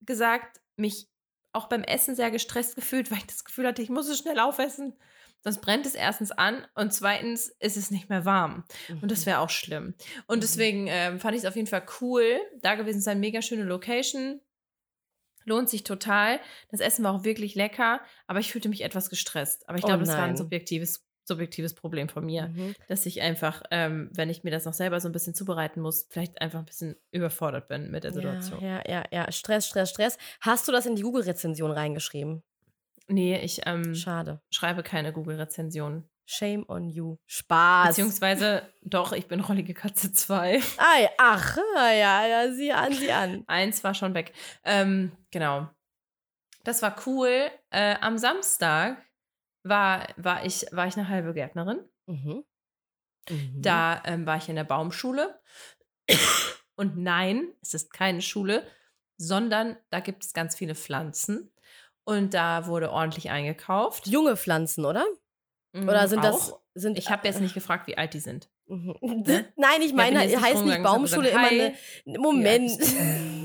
Speaker 2: gesagt mich auch beim Essen sehr gestresst gefühlt, weil ich das Gefühl hatte, ich muss es schnell aufessen. Sonst brennt es erstens an und zweitens ist es nicht mehr warm. Und das
Speaker 1: Mhm.
Speaker 2: wäre auch schlimm. Und
Speaker 1: Mhm.
Speaker 2: deswegen ähm, fand ich es auf jeden Fall cool, da gewesen zu sein. Mega schöne Location. Lohnt sich total. Das Essen war auch wirklich lecker, aber ich fühlte mich etwas gestresst. Aber ich
Speaker 1: Oh
Speaker 2: glaube, das war ein subjektives, subjektives Problem von mir,
Speaker 1: Mhm.
Speaker 2: dass ich einfach, ähm, wenn ich mir das noch selber so ein bisschen zubereiten muss, vielleicht einfach ein bisschen überfordert bin mit der Situation.
Speaker 1: Ja, ja, ja, ja. Stress, Stress, Stress. Hast du das in die Google-Rezension reingeschrieben?
Speaker 2: Nee, ich ähm,
Speaker 1: Schade.
Speaker 2: schreibe keine Google-Rezensionen.
Speaker 1: Shame on you. Spaß.
Speaker 2: Beziehungsweise, doch, ich bin Rollige Katze 2.
Speaker 1: Ah, ja, ach, ja, ja, ja, sieh an, sieh an.
Speaker 2: Eins war schon weg. Ähm, genau. Das war cool. Äh, am Samstag war, war, ich, war ich eine halbe Gärtnerin.
Speaker 1: Mhm. Mhm.
Speaker 2: Da ähm, war ich in der Baumschule. Und nein, es ist keine Schule, sondern da gibt es ganz viele Pflanzen. Und da wurde ordentlich eingekauft.
Speaker 1: Junge Pflanzen, oder?
Speaker 2: Mhm,
Speaker 1: Oder sind das.
Speaker 2: auch.
Speaker 1: Sind,
Speaker 2: Ich habe jetzt nicht gefragt, wie alt die sind.
Speaker 1: Mhm.
Speaker 2: Ne?
Speaker 1: Nein, ich
Speaker 2: Ja,
Speaker 1: meine, heißt nicht Baumschule immer eine. Moment.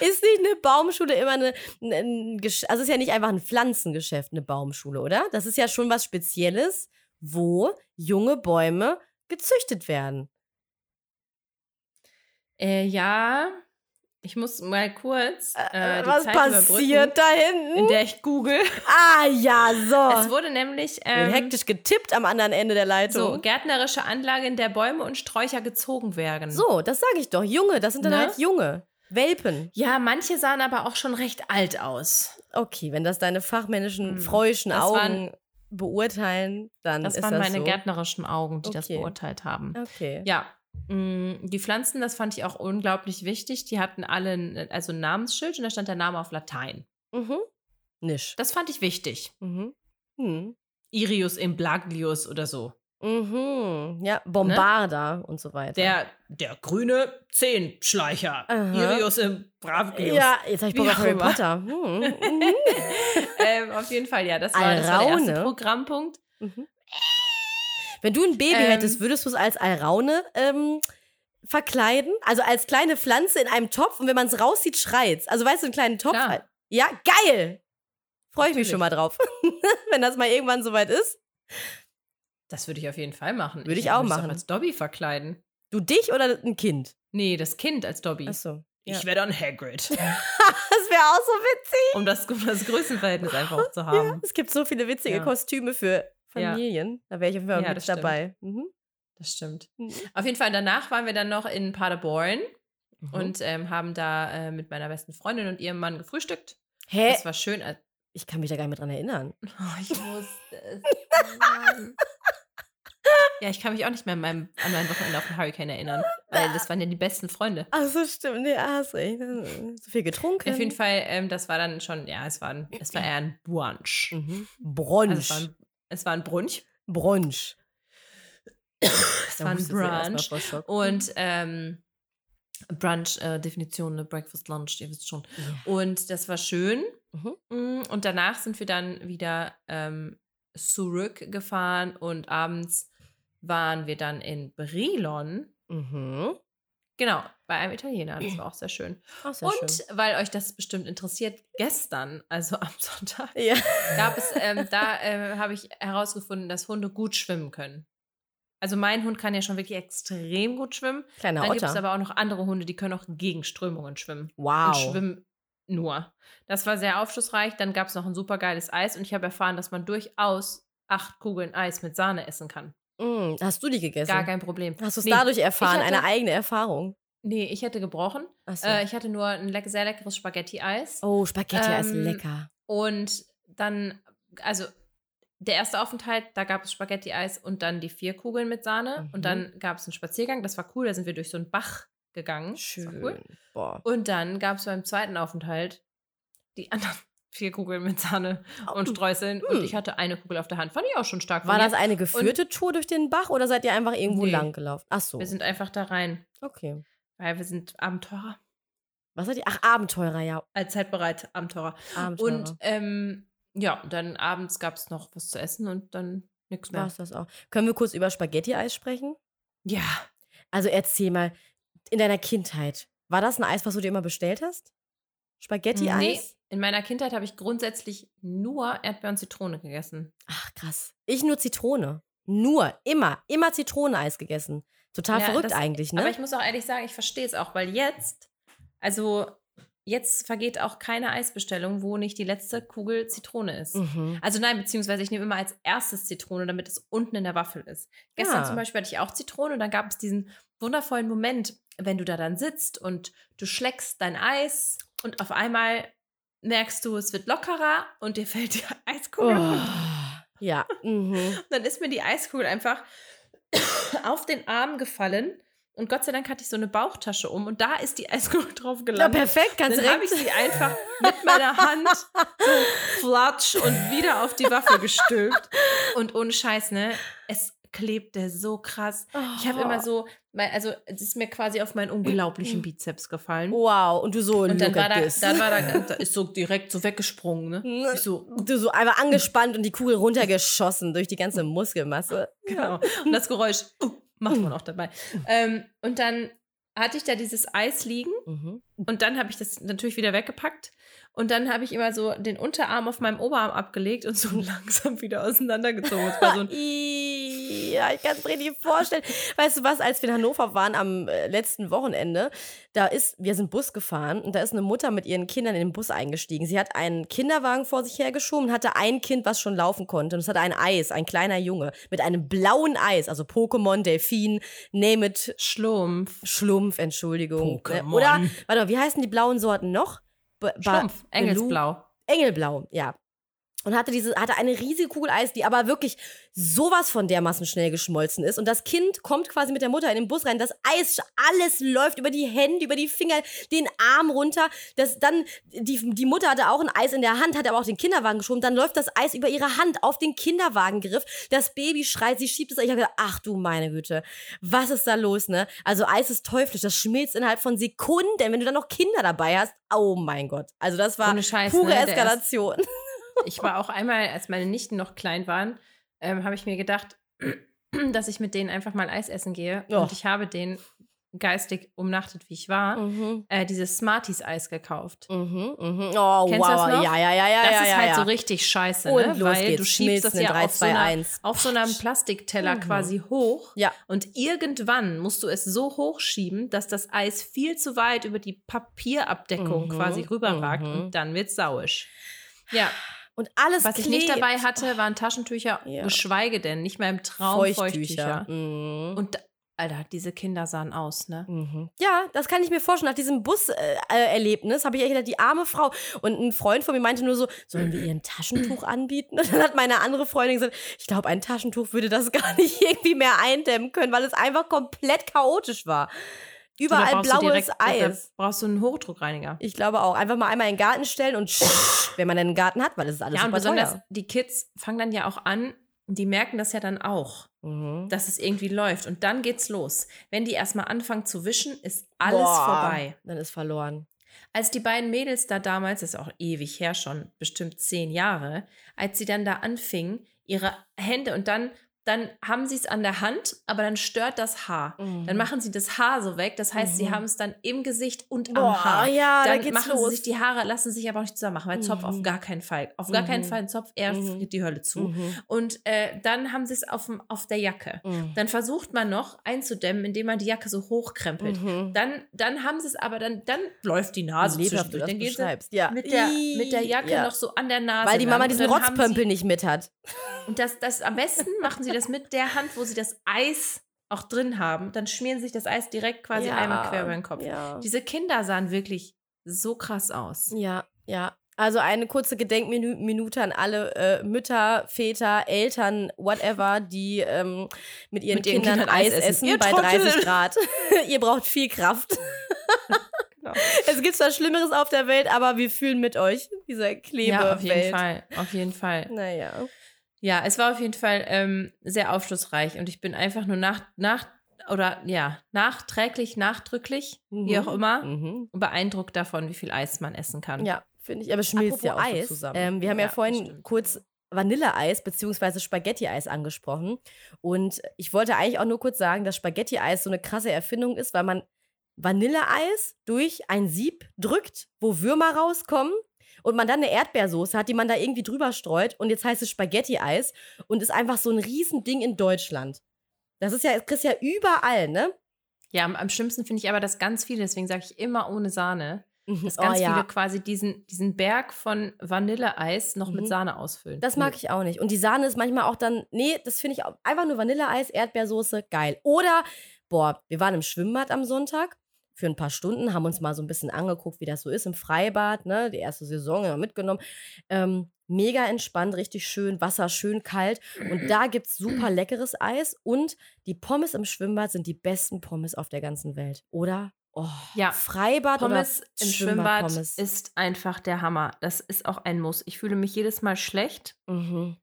Speaker 1: ist nicht eine Baumschule immer eine. ein Gesch- also, es ist ja nicht einfach ein Pflanzengeschäft, eine Baumschule, oder? Das ist ja schon was Spezielles, wo junge Bäume gezüchtet werden.
Speaker 2: Äh, ja, ich muss mal kurz äh, die
Speaker 1: was
Speaker 2: Zeit
Speaker 1: passiert da
Speaker 2: in
Speaker 1: hinten?
Speaker 2: der ich google.
Speaker 1: Ah, ja,
Speaker 2: Es
Speaker 1: so.
Speaker 2: wurde nämlich ähm,
Speaker 1: hektisch getippt am anderen Ende der
Speaker 2: so
Speaker 1: Leitung.
Speaker 2: gärtnerische Anlage, in der Bäume und Sträucher gezogen werden.
Speaker 1: So, das sage ich doch. Junge, das sind dann
Speaker 2: Ne?
Speaker 1: halt Junge. Welpen.
Speaker 2: Ja, manche sahen aber auch schon recht alt aus.
Speaker 1: Okay, wenn das deine fachmännischen,
Speaker 2: Hm,
Speaker 1: freuischen
Speaker 2: das
Speaker 1: Augen
Speaker 2: waren-
Speaker 1: beurteilen, dann
Speaker 2: Das
Speaker 1: ist
Speaker 2: waren
Speaker 1: das
Speaker 2: meine
Speaker 1: so.
Speaker 2: gärtnerischen Augen, die das
Speaker 1: Okay.
Speaker 2: beurteilt haben.
Speaker 1: Okay.
Speaker 2: Ja, mh, die Pflanzen, das fand ich auch unglaublich wichtig. Die hatten alle ein, also ein Namensschild und da stand der Name auf Latein.
Speaker 1: Mhm. Nisch.
Speaker 2: Das fand ich wichtig.
Speaker 1: Mhm. Mhm.
Speaker 2: Irius imblaglius oder so.
Speaker 1: Mhm. Ja, Bombarda und so weiter.
Speaker 2: Der, der grüne Zehnschleicher.
Speaker 1: Aha.
Speaker 2: Irius imblaglius.
Speaker 1: ja, jetzt habe ich Bock auf Harry. Potter. Mhm.
Speaker 2: ähm, auf jeden Fall, ja. Das war, das war der erste. Programmpunkt.
Speaker 1: Mhm. Wenn du ein Baby
Speaker 2: Ähm.
Speaker 1: hättest, würdest du es als Alraune ähm, verkleiden? Also als kleine Pflanze in einem Topf und wenn man es rauszieht, schreit's. Also weißt du, einen kleinen Topf.
Speaker 2: Klar.
Speaker 1: Ja, geil! Freue ich mich schon mal drauf. wenn das mal irgendwann soweit ist.
Speaker 2: Das würde ich auf jeden Fall machen.
Speaker 1: Würde ich auch
Speaker 2: würde es
Speaker 1: machen.
Speaker 2: Doch als Dobby verkleiden.
Speaker 1: Du dich oder ein Kind?
Speaker 2: Nee, das Kind als Dobby.
Speaker 1: Achso.
Speaker 2: Ich wäre dann Hagrid.
Speaker 1: Das wäre auch so witzig.
Speaker 2: um das, um das Größenverhältnis einfach auch zu
Speaker 1: Ja,
Speaker 2: haben.
Speaker 1: es gibt so viele witzige
Speaker 2: Ja.
Speaker 1: Kostüme für
Speaker 2: Ja.
Speaker 1: Familien. Da wäre ich auf jeden Fall
Speaker 2: Ja,
Speaker 1: mit
Speaker 2: das
Speaker 1: dabei. Mhm.
Speaker 2: Das stimmt.
Speaker 1: Mhm.
Speaker 2: Auf jeden Fall, danach waren wir dann noch in Paderborn
Speaker 1: Mhm.
Speaker 2: und ähm, haben da äh, mit meiner besten Freundin und ihrem Mann gefrühstückt.
Speaker 1: Hä?
Speaker 2: Das war schön.
Speaker 1: Ich kann mich da gar nicht mehr dran erinnern.
Speaker 2: Oh, ich wusste es. Ja, ich kann mich auch nicht mehr an, meinem, an mein Wochenende auf den Hurricane erinnern. Weil das waren ja die besten Freunde.
Speaker 1: Ach so, stimmt. Nee, hast recht. So viel getrunken.
Speaker 2: Auf jeden Fall, ähm, das war dann schon, ja, es war, ein, es war eher ein Brunch.
Speaker 1: Mhm.
Speaker 2: Also
Speaker 1: Brunch.
Speaker 2: es, war ein, es war ein Brunch.
Speaker 1: Brunch.
Speaker 2: Es war ein Brunch. Und ähm, Brunch, äh, Definition, ne, Breakfast, Lunch, ihr wisst schon. Und das war schön.
Speaker 1: Mhm.
Speaker 2: Mm, Und danach sind wir dann wieder ähm, zurückgefahren und abends waren wir dann in Brilon.
Speaker 1: Mhm.
Speaker 2: Genau, bei einem Italiener. Das war auch sehr schön.
Speaker 1: Auch sehr
Speaker 2: und
Speaker 1: schön.
Speaker 2: weil euch das bestimmt interessiert, gestern, also am Sonntag,
Speaker 1: Ja.
Speaker 2: gab es, ähm, da äh, habe ich herausgefunden, dass Hunde gut schwimmen können. Also mein Hund kann ja schon wirklich extrem gut schwimmen.
Speaker 1: Kleiner
Speaker 2: Dann gibt es aber auch noch andere Hunde, die können auch gegen Strömungen schwimmen. Und
Speaker 1: Wow.
Speaker 2: schwimmen nur. Das war sehr aufschlussreich. Dann gab es noch ein super geiles Eis und ich habe erfahren, dass man durchaus acht Kugeln Eis mit Sahne essen kann.
Speaker 1: Mm, hast du die gegessen?
Speaker 2: Gar kein Problem.
Speaker 1: Hast du es
Speaker 2: Nee,
Speaker 1: dadurch erfahren?
Speaker 2: hatte-
Speaker 1: Eine eigene Erfahrung?
Speaker 2: Nee, ich hätte gebrochen.
Speaker 1: Achso.
Speaker 2: Äh, ich hatte nur ein leck sehr leckeres Spaghetti-Eis.
Speaker 1: oh, Spaghetti ist
Speaker 2: ähm,
Speaker 1: lecker.
Speaker 2: Und dann, also der erste Aufenthalt, da gab es Spaghetti-Eis und dann die vier Kugeln mit Sahne.
Speaker 1: Mhm.
Speaker 2: Und dann gab es einen Spaziergang, das war cool, da sind wir durch so einen Bach gegangen.
Speaker 1: Schön.
Speaker 2: cool.
Speaker 1: Boah.
Speaker 2: Und dann gab es beim zweiten Aufenthalt die anderen vier Kugeln mit Sahne und Streuseln. Und
Speaker 1: Mm.
Speaker 2: ich hatte eine Kugel auf der Hand. Fand ich auch schon stark.
Speaker 1: War das eine geführte Tour durch den Bach oder seid ihr einfach irgendwo
Speaker 2: Nee.
Speaker 1: lang gelaufen? Ach so.
Speaker 2: Wir sind einfach da rein,
Speaker 1: Okay.
Speaker 2: weil wir sind Abenteurer.
Speaker 1: Was seid ihr? Ach, Abenteurer, ja.
Speaker 2: Allzeit bereit, Abenteurer.
Speaker 1: Abenteurer.
Speaker 2: Und ähm, ja, dann abends gab es noch was zu essen und dann nix mehr.
Speaker 1: War's das auch. Können wir kurz über Spaghetti-Eis sprechen?
Speaker 2: Ja.
Speaker 1: Also erzähl mal, in deiner Kindheit, war das ein Eis, was du dir immer bestellt hast? Spaghetti-Eis?
Speaker 2: Nee, in meiner Kindheit habe ich grundsätzlich nur Erdbeer und Zitrone gegessen.
Speaker 1: Ach, krass. Ich nur Zitrone. Nur, immer, immer Zitroneneis gegessen. Total
Speaker 2: Ja,
Speaker 1: verrückt
Speaker 2: das-
Speaker 1: eigentlich, ne?
Speaker 2: Aber ich muss auch ehrlich sagen, ich verstehe es auch, weil jetzt, also jetzt vergeht auch keine Eisbestellung, wo nicht die letzte Kugel Zitrone ist.
Speaker 1: mhm.
Speaker 2: Also nein, beziehungsweise ich nehme immer als erstes Zitrone, damit es unten in der Waffel ist. Gestern
Speaker 1: Ah.
Speaker 2: zum Beispiel hatte ich auch Zitrone und dann gab es diesen wundervollen Moment, wenn du da dann sitzt und du schlägst dein Eis und auf einmal merkst du, es wird lockerer und dir fällt die Eiskugel
Speaker 1: Oh. Ja. Mhm.
Speaker 2: Dann ist mir die Eiskugel einfach auf den Arm gefallen und Gott sei Dank hatte ich so eine Bauchtasche um und da ist die Eiskugel drauf
Speaker 1: Ja,
Speaker 2: gelandet.
Speaker 1: perfekt, kannst
Speaker 2: dann habe ich sie einfach mit meiner Hand so flatsch und wieder auf die Waffe gestülpt. Und ohne Scheiß, ne? Es klebte so krass. Ich habe
Speaker 1: Oh.
Speaker 2: immer so, mein- also es ist mir quasi auf meinen unglaublichen Bizeps gefallen.
Speaker 1: Wow, und du so,
Speaker 2: Und dann war, da, dann war da, da ist so direkt so weggesprungen, ne? Ich so,
Speaker 1: Du so einfach angespannt und die Kugel runtergeschossen durch die ganze Muskelmasse.
Speaker 2: Genau. Und das Geräusch uh, macht man auch dabei. Ähm, und dann hatte ich da dieses Eis liegen
Speaker 1: Mhm.
Speaker 2: und dann habe ich das natürlich wieder weggepackt. Und dann habe ich immer so den Unterarm auf meinem Oberarm abgelegt und so langsam wieder auseinandergezogen. Es war so ein
Speaker 1: ja, ich kann es mir richtig vorstellen. Weißt du was, als wir in Hannover waren am äh, letzten Wochenende, da ist, wir sind Bus gefahren und da ist eine Mutter mit ihren Kindern in den Bus eingestiegen. Sie hat einen Kinderwagen vor sich hergeschoben und hatte ein Kind, was schon laufen konnte. Und es hatte ein Eis, ein kleiner Junge, mit einem blauen Eis, also Pokémon, Delfin, name it,
Speaker 2: Schlumpf.
Speaker 1: Schlumpf, Entschuldigung.
Speaker 2: Pokémon.
Speaker 1: Oder, warte mal, wie heißen die blauen Sorten noch? Ba-
Speaker 2: Schlumpf. Engelsblau.
Speaker 1: Engelblau, ja. Und hatte diese, hatte eine riesige Kugel Eis, die aber wirklich sowas von dermaßen schnell geschmolzen ist. Und das Kind kommt quasi mit der Mutter in den Bus rein. Das Eis, alles läuft über die Hände, über die Finger, den Arm runter. Das dann, die, die Mutter hatte auch ein Eis in der Hand, hat aber auch den Kinderwagen geschoben. Dann läuft das Eis über ihre Hand auf den Kinderwagengriff. Das Baby schreit, sie schiebt es. Ich habe gedacht, ach du meine Güte, was ist da los, ne? Also Eis ist teuflisch. Das schmilzt innerhalb von Sekunden, wenn du dann noch Kinder dabei hast. Oh mein Gott. Also das war pure
Speaker 2: ne?
Speaker 1: Eskalation.
Speaker 2: Ich war auch einmal, als meine Nichten noch klein waren, ähm, habe ich mir gedacht, dass ich mit denen einfach mal Eis essen gehe.
Speaker 1: Ja.
Speaker 2: Und ich habe denen geistig umnachtet, wie ich war,
Speaker 1: Mhm.
Speaker 2: äh, dieses Smarties-Eis gekauft.
Speaker 1: Mhm, mhm. Oh,
Speaker 2: Kennst du
Speaker 1: wow.
Speaker 2: das noch?
Speaker 1: Ja, ja, ja, ja.
Speaker 2: Das
Speaker 1: ja,
Speaker 2: ist
Speaker 1: ja,
Speaker 2: halt
Speaker 1: ja.
Speaker 2: so richtig scheiße,
Speaker 1: Und
Speaker 2: ne? weil
Speaker 1: geht's.
Speaker 2: du schiebst
Speaker 1: Schmilzt
Speaker 2: das ja
Speaker 1: drei,
Speaker 2: auf so,
Speaker 1: zwei,
Speaker 2: einer, auf so einem Plastikteller
Speaker 1: Mhm.
Speaker 2: quasi hoch.
Speaker 1: Ja.
Speaker 2: Und irgendwann musst du es so hochschieben, dass das Eis viel zu weit über die Papierabdeckung
Speaker 1: Mhm,
Speaker 2: quasi rüberragt
Speaker 1: mhm.
Speaker 2: und dann wird's sauisch. Ja,
Speaker 1: Und alles
Speaker 2: was ich
Speaker 1: klebt.
Speaker 2: nicht dabei hatte, waren Taschentücher,
Speaker 1: Ja.
Speaker 2: geschweige denn, nicht mehr im Traum
Speaker 1: Feuchttücher.
Speaker 2: Feuchttücher.
Speaker 1: Mhm.
Speaker 2: Und Alter, diese Kinder sahen aus, ne?
Speaker 1: Mhm. Ja, das kann ich mir vorstellen. Nach diesem Bus-Erlebnis habe ich echt gedacht, die arme Frau. Und ein Freund von mir meinte nur so, sollen wir ihr ein Taschentuch anbieten? Und dann hat meine andere Freundin gesagt, ich glaube, ein Taschentuch würde das gar nicht irgendwie mehr eindämmen können, weil es einfach komplett chaotisch war. Überall blaues
Speaker 2: direkt-
Speaker 1: Eis.
Speaker 2: Brauchst du einen Hochdruckreiniger?
Speaker 1: Ich glaube auch. Einfach mal einmal in den Garten stellen und wenn man einen Garten hat, weil das ist alles
Speaker 2: Ja, und besonders
Speaker 1: teuer.
Speaker 2: die Kids fangen dann ja auch an, die merken das ja dann auch,
Speaker 1: Mhm.
Speaker 2: dass es irgendwie läuft. Und dann geht's los. Wenn die erstmal anfangen zu wischen, ist alles
Speaker 1: Boah,
Speaker 2: vorbei.
Speaker 1: Dann ist verloren.
Speaker 2: Als die beiden Mädels da damals, das ist auch ewig her schon, bestimmt zehn Jahre, als sie dann da anfingen, ihre Hände und dann, dann haben sie es an der Hand, aber dann stört das Haar. Dann machen sie das Haar so weg. Das heißt, sie
Speaker 1: Mhm.
Speaker 2: haben es dann im Gesicht und
Speaker 1: Boah,
Speaker 2: am Haar.
Speaker 1: ja, da
Speaker 2: dann
Speaker 1: geht's
Speaker 2: machen
Speaker 1: los.
Speaker 2: sie sich die Haare, lassen sich aber auch nicht zusammen machen, weil Zopf auf
Speaker 1: Mhm.
Speaker 2: gar keinen Fall. Auf gar keinen
Speaker 1: Mhm.
Speaker 2: Fall ein Zopf, er
Speaker 1: Mhm.
Speaker 2: friert die Hölle zu.
Speaker 1: Mhm.
Speaker 2: Und äh, dann haben sie es auf, auf der Jacke.
Speaker 1: Mhm.
Speaker 2: Dann versucht man noch einzudämmen, indem man die Jacke so hochkrempelt.
Speaker 1: Mhm.
Speaker 2: Dann, dann haben sie es aber, dann, dann läuft die Nase
Speaker 1: Lebhaft
Speaker 2: zwischendurch. Dann gehen sie.
Speaker 1: Ja.
Speaker 2: mit der, mit der Jacke
Speaker 1: Ja.
Speaker 2: noch so an der Nase.
Speaker 1: Weil die. Mama diesen Rotzpömpel nicht mit hat.
Speaker 2: Sie, und das, das am besten machen sie das mit der Hand, wo sie das Eis auch drin haben. Dann schmieren sie sich das Eis direkt quasi
Speaker 1: ja.
Speaker 2: einmal quer über den Kopf.
Speaker 1: Ja.
Speaker 2: Diese Kinder sahen wirklich so krass aus.
Speaker 1: Ja, ja. Also eine kurze Gedenkminute an alle äh, Mütter, Väter, Eltern, whatever, die ähm, mit ihren
Speaker 2: Mit ihren
Speaker 1: Kindern,
Speaker 2: Kindern
Speaker 1: Eis
Speaker 2: essen.
Speaker 1: essen, bei
Speaker 2: Trottel!
Speaker 1: 30 Grad. Ihr braucht viel Kraft.
Speaker 2: Genau.
Speaker 1: Es gibt zwar Schlimmeres auf der Welt, aber wir fühlen mit euch, dieser Klebewelt.
Speaker 2: Ja, auf jeden Fall. Auf jeden Fall.
Speaker 1: Naja.
Speaker 2: Ja, es war auf jeden Fall ähm, sehr aufschlussreich und ich bin einfach nur nach, nach oder ja, nachträglich, nachdrücklich, wie
Speaker 1: Mhm.
Speaker 2: auch immer,
Speaker 1: Mhm.
Speaker 2: beeindruckt davon, wie viel Eis man essen kann.
Speaker 1: Ja, finde ich. Aber es schmilzt ja auch
Speaker 2: Apropos
Speaker 1: so
Speaker 2: Eis,
Speaker 1: zusammen. Ähm, wir haben ja,
Speaker 2: ja,
Speaker 1: vorhin
Speaker 2: stimmt.
Speaker 1: kurz Vanilleeis bzw. Spaghetti-Eis angesprochen. Und ich wollte eigentlich auch nur kurz sagen, dass Spaghetti-Eis so eine krasse Erfindung ist, weil man Vanilleeis durch ein Sieb drückt, wo Würmer rauskommen und man dann eine Erdbeersoße hat, die man da irgendwie drüber streut und jetzt heißt es Spaghetti-Eis und ist einfach so ein Riesending in Deutschland. Das ist ja, das kriegst ja überall, ne?
Speaker 2: Ja, am, am schlimmsten finde ich aber, dass ganz viele, deswegen sage ich immer ohne Sahne,
Speaker 1: Mhm.
Speaker 2: dass ganz
Speaker 1: oh, ja.
Speaker 2: viele quasi diesen, diesen Berg von Vanilleeis noch mit
Speaker 1: Mhm.
Speaker 2: Sahne ausfüllen.
Speaker 1: Das mag ich auch nicht. Und die Sahne ist manchmal auch dann, nee, das finde ich auch, einfach nur Vanilleeis, Erdbeersoße, geil. Oder, boah, wir waren im Schwimmbad am Sonntag für ein paar Stunden, haben uns mal so ein bisschen angeguckt, wie das so ist im Freibad, ne, die erste Saison immer mitgenommen. Ähm, mega entspannt, richtig schön, Wasser schön kalt. Und da gibt es super leckeres Eis. Und die Pommes im Schwimmbad sind die besten Pommes auf der ganzen Welt. Oder? Oh,
Speaker 2: Ja,
Speaker 1: Freibad
Speaker 2: Pommes
Speaker 1: oder
Speaker 2: im Schwimmbad
Speaker 1: Schwimmbad-Pommes?
Speaker 2: ist einfach der Hammer. Das ist auch ein Muss. Ich fühle mich jedes Mal schlecht,
Speaker 1: Mhm.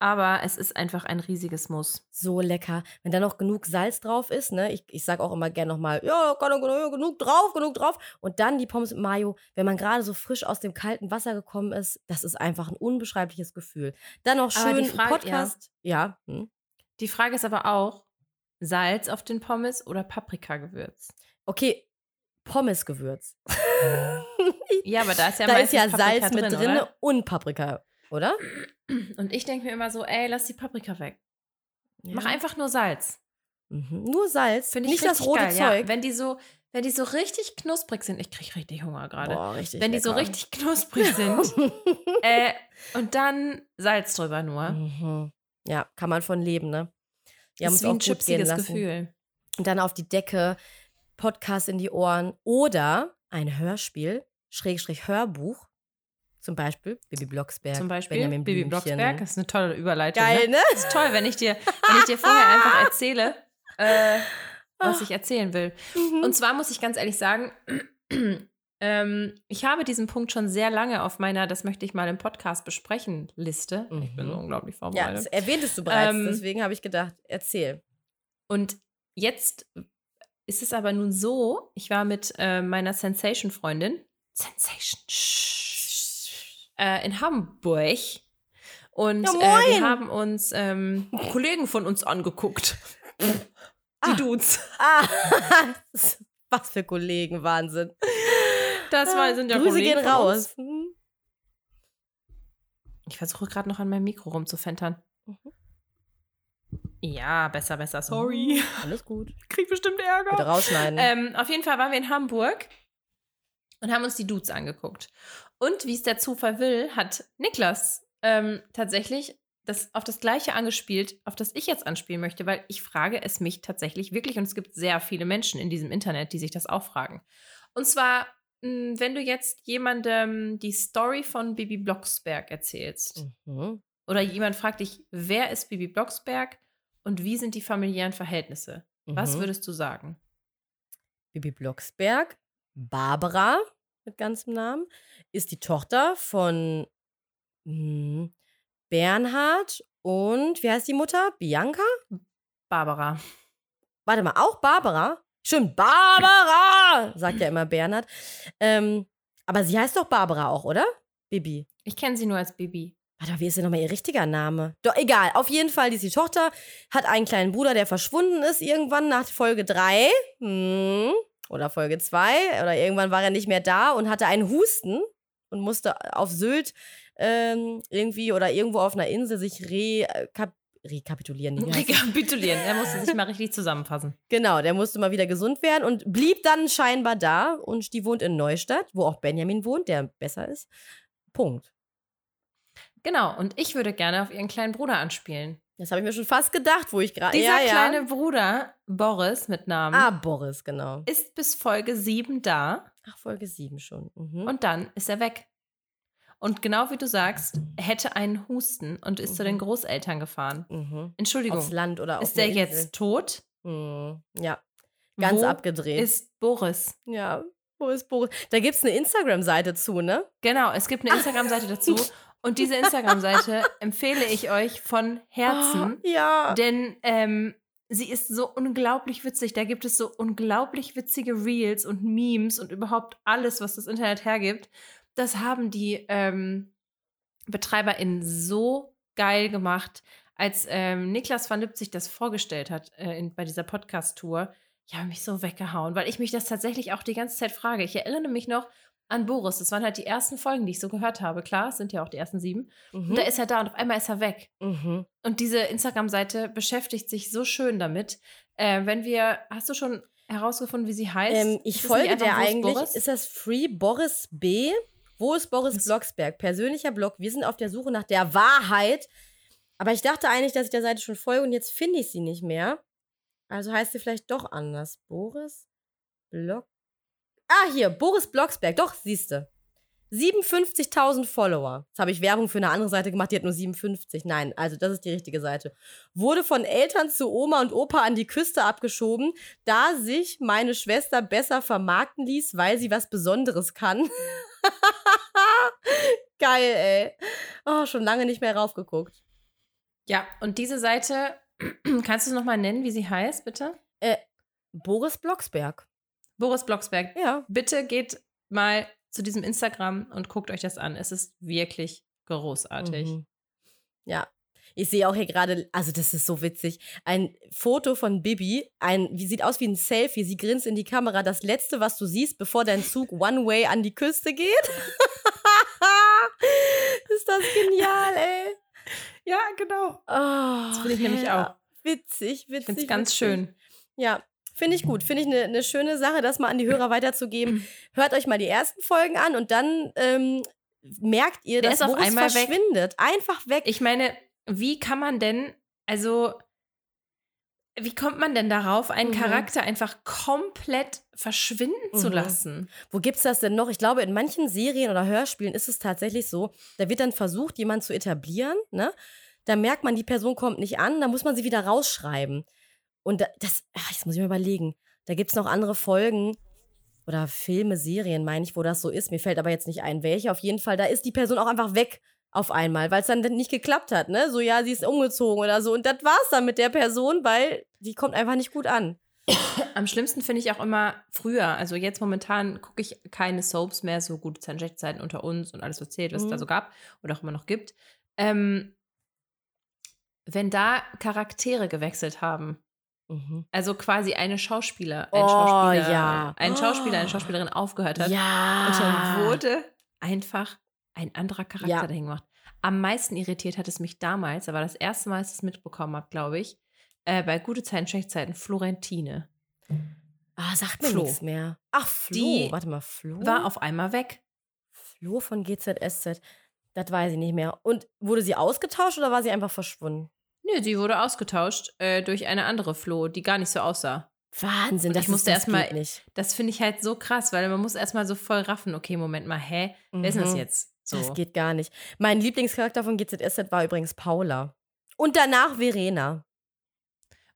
Speaker 2: Aber es ist einfach ein riesiges Muss.
Speaker 1: So lecker. Wenn da noch genug Salz drauf ist, ne? Ich, ich sag auch immer gerne nochmal, ja, genug, drauf, genug drauf. Und dann die Pommes mit Mayo, wenn man gerade so frisch aus dem kalten Wasser gekommen ist, das ist einfach ein unbeschreibliches Gefühl. Dann noch schön
Speaker 2: Frage-
Speaker 1: Podcast. Ja. Hm.
Speaker 2: Die Frage ist aber auch, Salz auf den Pommes oder Paprikagewürz?
Speaker 1: Okay, Pommesgewürz.
Speaker 2: Ja, aber da ist ja
Speaker 1: da ist ja Salz mit
Speaker 2: drin,
Speaker 1: drin
Speaker 2: oder?
Speaker 1: und Paprika, oder?
Speaker 2: Und ich denke mir immer so, ey, lass die Paprika weg. Mach
Speaker 1: Ja.
Speaker 2: einfach nur Salz.
Speaker 1: Mhm. Nur Salz,
Speaker 2: Finde ich
Speaker 1: nicht das rote
Speaker 2: geil, Ja.
Speaker 1: Zeug.
Speaker 2: Wenn die so, wenn die so richtig knusprig sind, ich kriege richtig Hunger gerade. Wenn die so
Speaker 1: lecker.
Speaker 2: richtig knusprig sind, äh, und dann Salz drüber nur.
Speaker 1: Mhm. Ja, kann man von leben, ne? Wir haben
Speaker 2: ist wie
Speaker 1: auch
Speaker 2: ein chipsiges
Speaker 1: lassen.
Speaker 2: Gefühl.
Speaker 1: und dann auf die Decke, Podcast in die Ohren oder ein Hörspiel, Schrägstrich Hörbuch, zum Beispiel Bibi Blocksberg,
Speaker 2: Zum Beispiel
Speaker 1: Benjamin
Speaker 2: Bibi
Speaker 1: Blümchen.
Speaker 2: Blocksberg, das ist eine tolle Überleitung.
Speaker 1: Geil,
Speaker 2: ne?
Speaker 1: ne?
Speaker 2: Das ist toll, wenn ich dir, wenn ich dir vorher einfach erzähle, äh, was ich erzählen will.
Speaker 1: Mhm.
Speaker 2: Und zwar muss ich ganz ehrlich sagen, ähm, ich habe diesen Punkt schon sehr lange auf meiner, das möchte ich mal im Podcast besprechen, Liste. Ich bin
Speaker 1: Mhm.
Speaker 2: so unglaublich
Speaker 1: ja, das
Speaker 2: vorbereitet.
Speaker 1: erwähntest du bereits,
Speaker 2: Ähm,
Speaker 1: deswegen habe ich gedacht, erzähl.
Speaker 2: Und jetzt ist es aber nun so, ich war mit äh, meiner Sensation-Freundin, Sensation, shh, äh, in Hamburg. Und
Speaker 1: Ja,
Speaker 2: äh, wir haben uns ähm, Kollegen von uns angeguckt. Die
Speaker 1: Ah.
Speaker 2: Dudes.
Speaker 1: Ah, was für Kollegen, Wahnsinn.
Speaker 2: Das war, sind ja
Speaker 1: Grüße
Speaker 2: Kollegen
Speaker 1: gehen raus. Mhm.
Speaker 2: Ich versuche gerade noch an meinem Mikro rumzufentern.
Speaker 1: Mhm.
Speaker 2: Ja, besser, besser. Sorry.
Speaker 1: Alles gut.
Speaker 2: Krieg bestimmt Ärger.
Speaker 1: Bitte rausschneiden.
Speaker 2: Ähm, auf jeden Fall waren wir in Hamburg und haben uns die Dudes angeguckt. Und wie es der Zufall will, hat Niklas ähm, tatsächlich das auf das Gleiche angespielt, auf das ich jetzt anspielen möchte, weil ich frage es mich tatsächlich wirklich und es gibt sehr viele Menschen in diesem Internet, die sich das auch fragen. Und zwar, mh, wenn du jetzt jemandem die Story von Bibi Blocksberg erzählst
Speaker 1: Mhm.
Speaker 2: oder jemand fragt dich, wer ist Bibi Blocksberg und wie sind die familiären Verhältnisse? Was
Speaker 1: Mhm.
Speaker 2: würdest du sagen?
Speaker 1: Bibi Blocksberg, Barbara mit ganzem Namen, ist die Tochter von hm, Bernhard und wie heißt die Mutter? Bianca?
Speaker 2: Barbara.
Speaker 1: Warte mal, auch Barbara? Stimmt, Barbara, sagt ja immer Bernhard. Ähm, aber sie heißt doch Barbara auch, oder? Bibi.
Speaker 2: Ich kenne sie nur als Bibi.
Speaker 1: Warte, wie ist denn nochmal ihr richtiger Name? Doch, egal. Auf jeden Fall, die ist die Tochter, hat einen kleinen Bruder, der verschwunden ist irgendwann nach Folge 3. Hm, oder Folge 2. Oder irgendwann war er nicht mehr da und hatte einen Husten und musste auf Sylt ähm, irgendwie oder irgendwo auf einer Insel sich rekap rekapitulieren. Heißt das?
Speaker 2: Rekapitulieren. Er musste sich mal richtig zusammenfassen.
Speaker 1: Genau, der musste mal wieder gesund werden und blieb dann scheinbar da. Und die wohnt in Neustadt, wo auch Benjamin wohnt, der besser ist. Punkt.
Speaker 2: Genau. Und ich würde gerne auf ihren kleinen Bruder anspielen.
Speaker 1: Das habe ich mir schon fast gedacht, wo ich gerade.
Speaker 2: Dieser
Speaker 1: ja, ja.
Speaker 2: kleine Bruder, Boris mit Namen,
Speaker 1: Ah, Boris, genau.
Speaker 2: ist bis Folge 7 da
Speaker 1: Ach, Folge 7 schon. Mhm.
Speaker 2: und dann ist er weg. Und genau wie du sagst, er hätte einen Husten und ist zu den
Speaker 1: Mhm.
Speaker 2: Großeltern gefahren.
Speaker 1: mhm.
Speaker 2: Entschuldigung,
Speaker 1: Aufs Land oder auf
Speaker 2: ist der
Speaker 1: Insel.
Speaker 2: jetzt tot?
Speaker 1: Mhm. Ja, ganz
Speaker 2: Wo
Speaker 1: abgedreht.
Speaker 2: Ist Boris.
Speaker 1: ja, wo ist Boris? Da gibt es eine Instagram-Seite zu, ne?
Speaker 2: Genau, es gibt eine Instagram-Seite dazu. Und diese Instagram-Seite empfehle ich euch von Herzen.
Speaker 1: Oh, ja.
Speaker 2: Denn ähm, sie ist so unglaublich witzig. Da gibt es so unglaublich witzige Reels und Memes und überhaupt alles, was das Internet hergibt. Das haben die ähm, BetreiberInnen so geil gemacht. Als ähm, Niklas van Lipzig das vorgestellt hat äh, in, bei dieser Podcast-Tour, ich habe mich so weggehauen, weil ich mich das tatsächlich auch die ganze Zeit frage. Ich erinnere mich noch an Boris. Das waren halt die ersten Folgen, die ich so gehört habe. Klar, es sind ja auch die ersten sieben.
Speaker 1: Mhm.
Speaker 2: Und da ist er da und auf einmal ist er weg.
Speaker 1: mhm.
Speaker 2: Und diese Instagram-Seite beschäftigt sich so schön damit. Äh, wenn wir, hast du schon herausgefunden, wie sie heißt?
Speaker 1: Ähm, ich folge der eigentlich.
Speaker 2: Boris?
Speaker 1: Ist das Free Boris B? Wo ist Boris
Speaker 2: Das-
Speaker 1: Blocksberg? Persönlicher Blog. Wir sind auf der Suche nach der Wahrheit. Aber ich dachte eigentlich, dass ich der Seite schon folge und jetzt finde ich sie nicht mehr. Also heißt sie vielleicht doch anders. Boris Block. Ah, hier, Boris Blocksberg. Doch, siehste. 57.000 Follower. Jetzt habe ich Werbung für eine andere Seite gemacht, die hat nur 57. Nein, also das ist die richtige Seite. Wurde von Eltern zu Oma und Opa an die Küste abgeschoben, da sich meine Schwester besser vermarkten ließ, weil sie was Besonderes kann. Geil, ey. Oh, schon lange nicht mehr raufgeguckt.
Speaker 2: ja, und diese Seite, kannst du es nochmal nennen, wie sie heißt, bitte?
Speaker 1: Boris Blocksberg.
Speaker 2: Boris Blocksberg.
Speaker 1: Ja.
Speaker 2: Bitte geht mal zu diesem Instagram und guckt euch das an. Es ist wirklich großartig.
Speaker 1: Mhm. Ja. Ich sehe auch hier gerade, also das ist so witzig, ein Foto von Bibi, ein, wie sieht aus wie ein Selfie, sie grinst in die Kamera, das letzte, was du siehst, bevor dein Zug One Way an die Küste geht. ist das genial, ey.
Speaker 2: Ja, genau.
Speaker 1: Oh,
Speaker 2: Das finde ich nämlich
Speaker 1: ja.
Speaker 2: auch.
Speaker 1: Witzig, witzig.
Speaker 2: Ich finde es ganz
Speaker 1: witzig.
Speaker 2: schön.
Speaker 1: Ja, finde ich gut. Finde ich eine ne schöne Sache, das mal an die Hörer weiterzugeben. Hört euch mal die ersten Folgen an und dann ähm, merkt ihr,
Speaker 2: Der
Speaker 1: dass
Speaker 2: auf
Speaker 1: Boris
Speaker 2: einmal weg.
Speaker 1: verschwindet. Einfach weg.
Speaker 2: Ich meine, wie kann man denn, also, wie kommt man denn darauf, einen
Speaker 1: Mhm.
Speaker 2: Charakter einfach komplett verschwinden zu
Speaker 1: Mhm.
Speaker 2: lassen?
Speaker 1: Wo gibt's das denn noch? Ich glaube, in manchen Serien oder Hörspielen ist es tatsächlich so, da wird dann versucht, jemanden zu etablieren, ne? Da merkt man, die Person kommt nicht an, da muss man sie wieder rausschreiben. Und da, das, ach, jetzt muss ich mir überlegen. Da gibt's noch andere Folgen oder Filme, Serien, meine ich, wo das so ist. Mir fällt aber jetzt nicht ein, welche. Auf jeden Fall, da ist die Person auch einfach weg auf einmal, weil es dann nicht geklappt hat, ne? So, ja, sie ist umgezogen oder so. Und das war's dann mit der Person, weil die kommt einfach nicht gut an.
Speaker 2: Am schlimmsten finde ich auch immer früher. Also jetzt momentan gucke ich keine Soaps mehr, so gute Zeiten, unter uns und alles, was zählt, was es da
Speaker 1: Mhm.
Speaker 2: so gab oder auch immer noch gibt. Ähm, wenn da Charaktere gewechselt haben,
Speaker 1: Mhm.
Speaker 2: also quasi eine Schauspieler, ein
Speaker 1: Oh,
Speaker 2: Schauspieler,
Speaker 1: ja.
Speaker 2: ein Schauspieler, eine
Speaker 1: Oh.
Speaker 2: Schauspielerin aufgehört hat,
Speaker 1: Ja.
Speaker 2: Und dann wurde einfach ein anderer Charakter
Speaker 1: Ja.
Speaker 2: dahin gemacht. Am meisten irritiert hat es mich damals, da war das erste Mal, als ich es mitbekommen habe, glaube ich, äh, bei Gute Zeiten, Schlechte Zeiten, Florentine.
Speaker 1: Ah, sagt mir nichts mehr. Ach, Flo.
Speaker 2: Die
Speaker 1: Warte mal, Flo?
Speaker 2: War auf einmal weg.
Speaker 1: Flo von GZSZ. Das weiß ich nicht mehr. Und wurde sie ausgetauscht oder war sie einfach verschwunden?
Speaker 2: Nö, sie wurde ausgetauscht äh, durch eine andere Flo, die gar nicht so aussah.
Speaker 1: Wahnsinn,
Speaker 2: Und
Speaker 1: das
Speaker 2: ich musste
Speaker 1: ist,
Speaker 2: erst
Speaker 1: das
Speaker 2: mal-
Speaker 1: geht nicht.
Speaker 2: Das finde ich halt so krass, weil man muss erstmal so voll raffen, okay, Moment mal, hä? Wer ist das
Speaker 1: Mhm.
Speaker 2: jetzt? So.
Speaker 1: Das geht gar nicht. Mein Lieblingscharakter von GZSZ war übrigens Paula. Und danach Verena.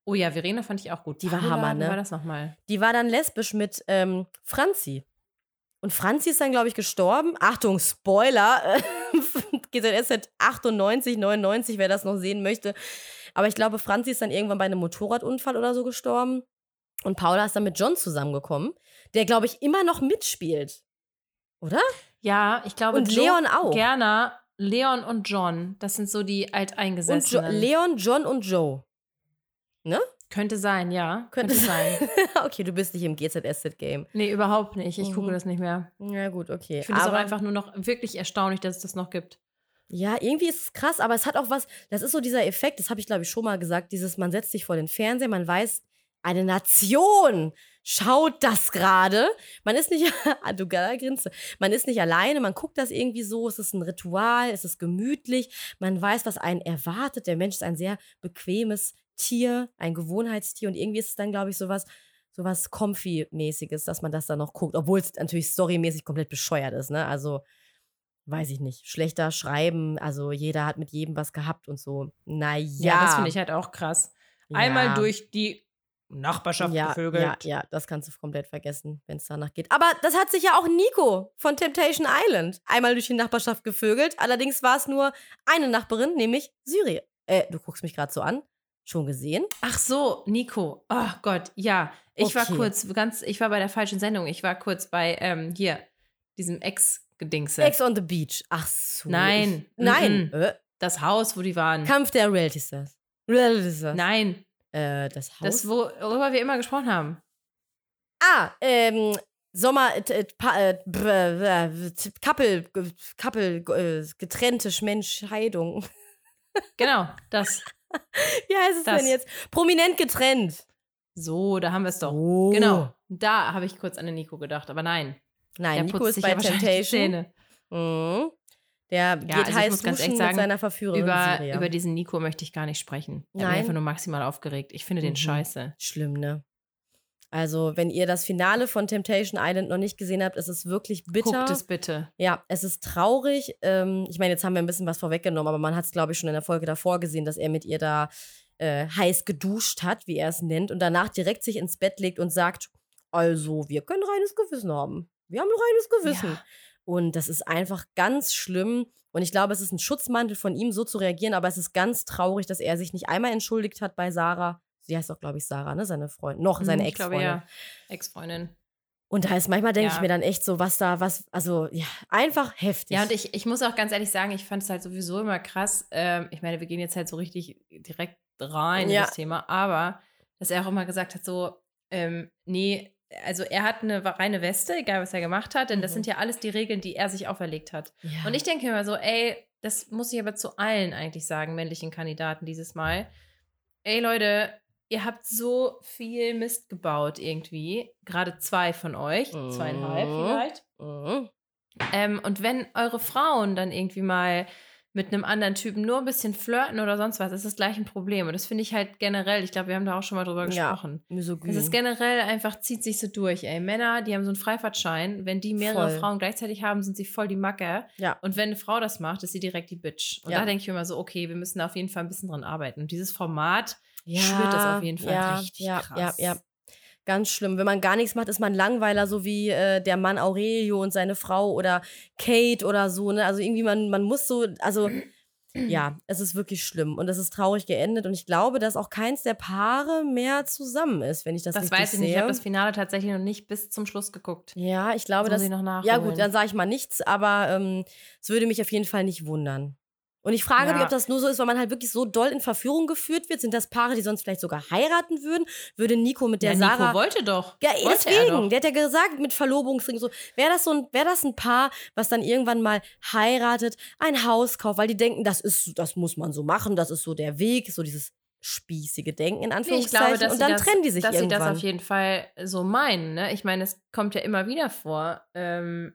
Speaker 2: Oh ja, Verena fand ich auch gut.
Speaker 1: Die war
Speaker 2: Paula,
Speaker 1: Hammer,
Speaker 2: wie
Speaker 1: ne?
Speaker 2: war das nochmal?
Speaker 1: Die war dann lesbisch mit ähm, Franzi. Und Franzi ist dann, glaube ich, gestorben. Achtung, Spoiler. GZSZ 98, 99, wer das noch sehen möchte. Aber ich glaube, Franzi ist dann irgendwann bei einem Motorradunfall oder so gestorben. Und Paula ist dann mit John zusammengekommen, der, glaube ich, immer noch mitspielt. Oder?
Speaker 2: Ja, ich glaube,
Speaker 1: Und Leon auch.
Speaker 2: Gerner, Leon und John, das sind so die
Speaker 1: Und jo
Speaker 2: Alteingesessenen.
Speaker 1: Leon, John und Joe.
Speaker 2: Könnte sein, ja.
Speaker 1: Könnte
Speaker 2: Könnte sein.
Speaker 1: okay, du bist nicht im GZSZ-Game.
Speaker 2: Nee, überhaupt nicht. Ich gucke
Speaker 1: Mhm.
Speaker 2: das nicht mehr.
Speaker 1: Ja, gut, okay.
Speaker 2: Ich finde es auch
Speaker 1: Aber-
Speaker 2: einfach nur noch wirklich erstaunlich, dass es das noch gibt.
Speaker 1: Ja, irgendwie ist es krass, aber es hat auch was, das ist so dieser Effekt, das habe ich glaube ich schon mal gesagt, dieses, man setzt sich vor den Fernseher, man weiß, eine Nation schaut das gerade. Man ist nicht, ah, du Grinse, man ist nicht alleine, man guckt das irgendwie so, es ist ein Ritual, es ist gemütlich, man weiß, was einen erwartet. Der Mensch ist ein sehr bequemes Tier, ein Gewohnheitstier und irgendwie ist es dann, glaube ich, sowas, sowas Comfy-mäßiges, dass man das dann noch guckt, obwohl es natürlich storymäßig komplett bescheuert ist, ne? Also, weiß ich nicht, schlechter schreiben, also jeder hat mit jedem was gehabt und so. Naja.
Speaker 2: Ja, das finde ich halt auch krass. Einmal
Speaker 1: Ja.
Speaker 2: durch die Nachbarschaft
Speaker 1: ja,
Speaker 2: gevögelt.
Speaker 1: Ja, ja, das kannst du komplett vergessen, wenn es danach geht. Aber das hat sich ja auch Nico von Temptation Island einmal durch die Nachbarschaft gevögelt. Allerdings war es nur eine Nachbarin, nämlich Syrien. Äh, du guckst mich gerade so an. Schon gesehen?
Speaker 2: Ach so, Nico. Oh Gott, ja. Ich war
Speaker 1: Okay.
Speaker 2: kurz ganz, ich war bei der falschen Sendung. Ich war kurz bei ähm, hier, diesem Ex-Gedingse.
Speaker 1: Ex on the Beach. Ach so.
Speaker 2: Nein.
Speaker 1: Ich, nein.
Speaker 2: Mhm.
Speaker 1: Äh,
Speaker 2: Das Haus, wo die waren.
Speaker 1: Kampf der Reality Stars. Reality Stars.
Speaker 2: Nein,
Speaker 1: Äh, das Haus.
Speaker 2: das, worüber wir immer gesprochen haben.
Speaker 1: ah, ähm, Sommer, äh, äh, pa, äh, Couple, Couple, äh, getrennte Menschheidung.
Speaker 2: Genau, das.
Speaker 1: Wie heißt es
Speaker 2: Das.
Speaker 1: denn jetzt? Prominent getrennt.
Speaker 2: So, da haben wir es doch.
Speaker 1: Oh.
Speaker 2: Genau. Da habe ich kurz an den Nico gedacht, aber nein.
Speaker 1: Nein,
Speaker 2: der
Speaker 1: Nico ist bei
Speaker 2: ja
Speaker 1: Temptation. Mhm. Der geht
Speaker 2: also
Speaker 1: heiß
Speaker 2: muss ganz
Speaker 1: duschen
Speaker 2: ehrlich sagen,
Speaker 1: mit seiner Verführerin
Speaker 2: Über, über diesen Nico möchte ich gar nicht sprechen. Mich
Speaker 1: Nein?
Speaker 2: einfach nur maximal aufgeregt. Ich finde den
Speaker 1: Mhm.
Speaker 2: scheiße.
Speaker 1: Schlimm, ne? Also, wenn ihr das Finale von Temptation Island noch nicht gesehen habt, ist es wirklich bitter.
Speaker 2: Guckt es bitte.
Speaker 1: Ja, es ist traurig. Ähm, ich meine, jetzt haben wir ein bisschen was vorweggenommen, aber man hat es, glaube ich, schon in der Folge davor gesehen, dass er mit ihr da äh, heiß geduscht hat, wie er es nennt, und danach direkt sich ins Bett legt und sagt: Also, wir können reines Gewissen haben. Wir haben ein reines Gewissen.
Speaker 2: Ja.
Speaker 1: Und das ist einfach ganz schlimm. Und ich glaube, es ist ein Schutzmantel von ihm, so zu reagieren, aber es ist ganz traurig, dass er sich nicht einmal entschuldigt hat bei Sarah. Sie heißt auch, glaube ich, Sarah, ne? Seine Freundin. Noch seine
Speaker 2: Hm, ich glaube,
Speaker 1: Ex-Freundin.
Speaker 2: ja. Ex-Freundin.
Speaker 1: Und da ist manchmal, denke ich
Speaker 2: Ja.
Speaker 1: mir dann echt so, was da, was, also, ja, einfach heftig.
Speaker 2: Ja, und ich, ich muss auch ganz ehrlich sagen, ich fand es halt sowieso immer krass. Ähm, ich meine, wir gehen jetzt halt so richtig direkt rein
Speaker 1: Ja.
Speaker 2: in das Thema, aber dass er auch immer gesagt hat, so, ähm, nee, also er hat eine reine Weste, egal was er gemacht hat, denn das
Speaker 1: Mhm.
Speaker 2: sind ja alles die Regeln, die er sich auferlegt hat.
Speaker 1: Ja.
Speaker 2: Und ich denke immer so, ey, das muss ich aber zu allen eigentlich sagen, männlichen Kandidaten dieses Mal. Ey, Leute, ihr habt so viel Mist gebaut irgendwie. Gerade zwei von euch, zweieinhalb
Speaker 1: Mhm.
Speaker 2: vielleicht.
Speaker 1: Mhm.
Speaker 2: Ähm, und wenn eure Frauen dann irgendwie mal mit einem anderen Typen nur ein bisschen flirten oder sonst was, ist das gleich ein Problem. Und das finde ich halt generell, ich glaube, wir haben da auch schon mal drüber
Speaker 1: Ja.
Speaker 2: gesprochen.
Speaker 1: Misogyn.
Speaker 2: Es ist generell einfach, zieht sich so durch, ey. Männer, die haben so einen Freifahrtschein. Wenn die mehrere
Speaker 1: Voll.
Speaker 2: Frauen gleichzeitig haben, sind sie voll die Macke.
Speaker 1: Ja.
Speaker 2: Und wenn eine Frau das macht, ist sie direkt die Bitch. Und
Speaker 1: Ja.
Speaker 2: da denke ich mir immer so, okay, wir müssen da auf jeden Fall ein bisschen dran arbeiten. Und dieses Format
Speaker 1: ja,
Speaker 2: schwört das auf jeden Fall
Speaker 1: ja,
Speaker 2: richtig
Speaker 1: ja,
Speaker 2: krass.
Speaker 1: Ja, ja. Ganz schlimm. Wenn man gar nichts macht, ist man Langweiler, so wie äh, der Mann Aurelio und seine Frau oder Kate oder so. Ne? Also irgendwie, man, man muss so, also ja, es ist wirklich schlimm und es ist traurig geendet und ich glaube, dass auch keins der Paare mehr zusammen ist, wenn ich das,
Speaker 2: Das
Speaker 1: richtig
Speaker 2: weiß ich nicht. Ich
Speaker 1: sehe.
Speaker 2: habe das Finale tatsächlich noch nicht bis zum Schluss geguckt.
Speaker 1: ja, ich glaube,
Speaker 2: Das
Speaker 1: dass
Speaker 2: muss ich noch nachholen.
Speaker 1: Ja, gut, dann sage ich mal nichts, aber ähm, es würde mich auf jeden Fall nicht wundern. Und ich frage mich,
Speaker 2: Ja.
Speaker 1: ob das nur so ist, weil man halt wirklich so doll in Verführung geführt wird. Sind das Paare, die sonst vielleicht sogar heiraten würden? Würde Nico mit der
Speaker 2: ja,
Speaker 1: Sarah.
Speaker 2: Nico wollte doch.
Speaker 1: ja,
Speaker 2: wollte
Speaker 1: deswegen.
Speaker 2: doch.
Speaker 1: Der hat ja gesagt, mit Verlobungsring so. Wäre das so ein, wäre das ein Paar, was dann irgendwann mal heiratet, ein Haus kauft, weil die denken, das ist, das muss man so machen, das ist so der Weg, so dieses spießige Denken in
Speaker 2: Nee, ich
Speaker 1: Anführungszeichen.
Speaker 2: glaube, dass
Speaker 1: und
Speaker 2: sie
Speaker 1: dann
Speaker 2: das,
Speaker 1: trennen die sich
Speaker 2: dass sie
Speaker 1: irgendwann.
Speaker 2: das auf jeden Fall so meinen. Ne? Ich meine, es kommt ja immer wieder vor, ähm,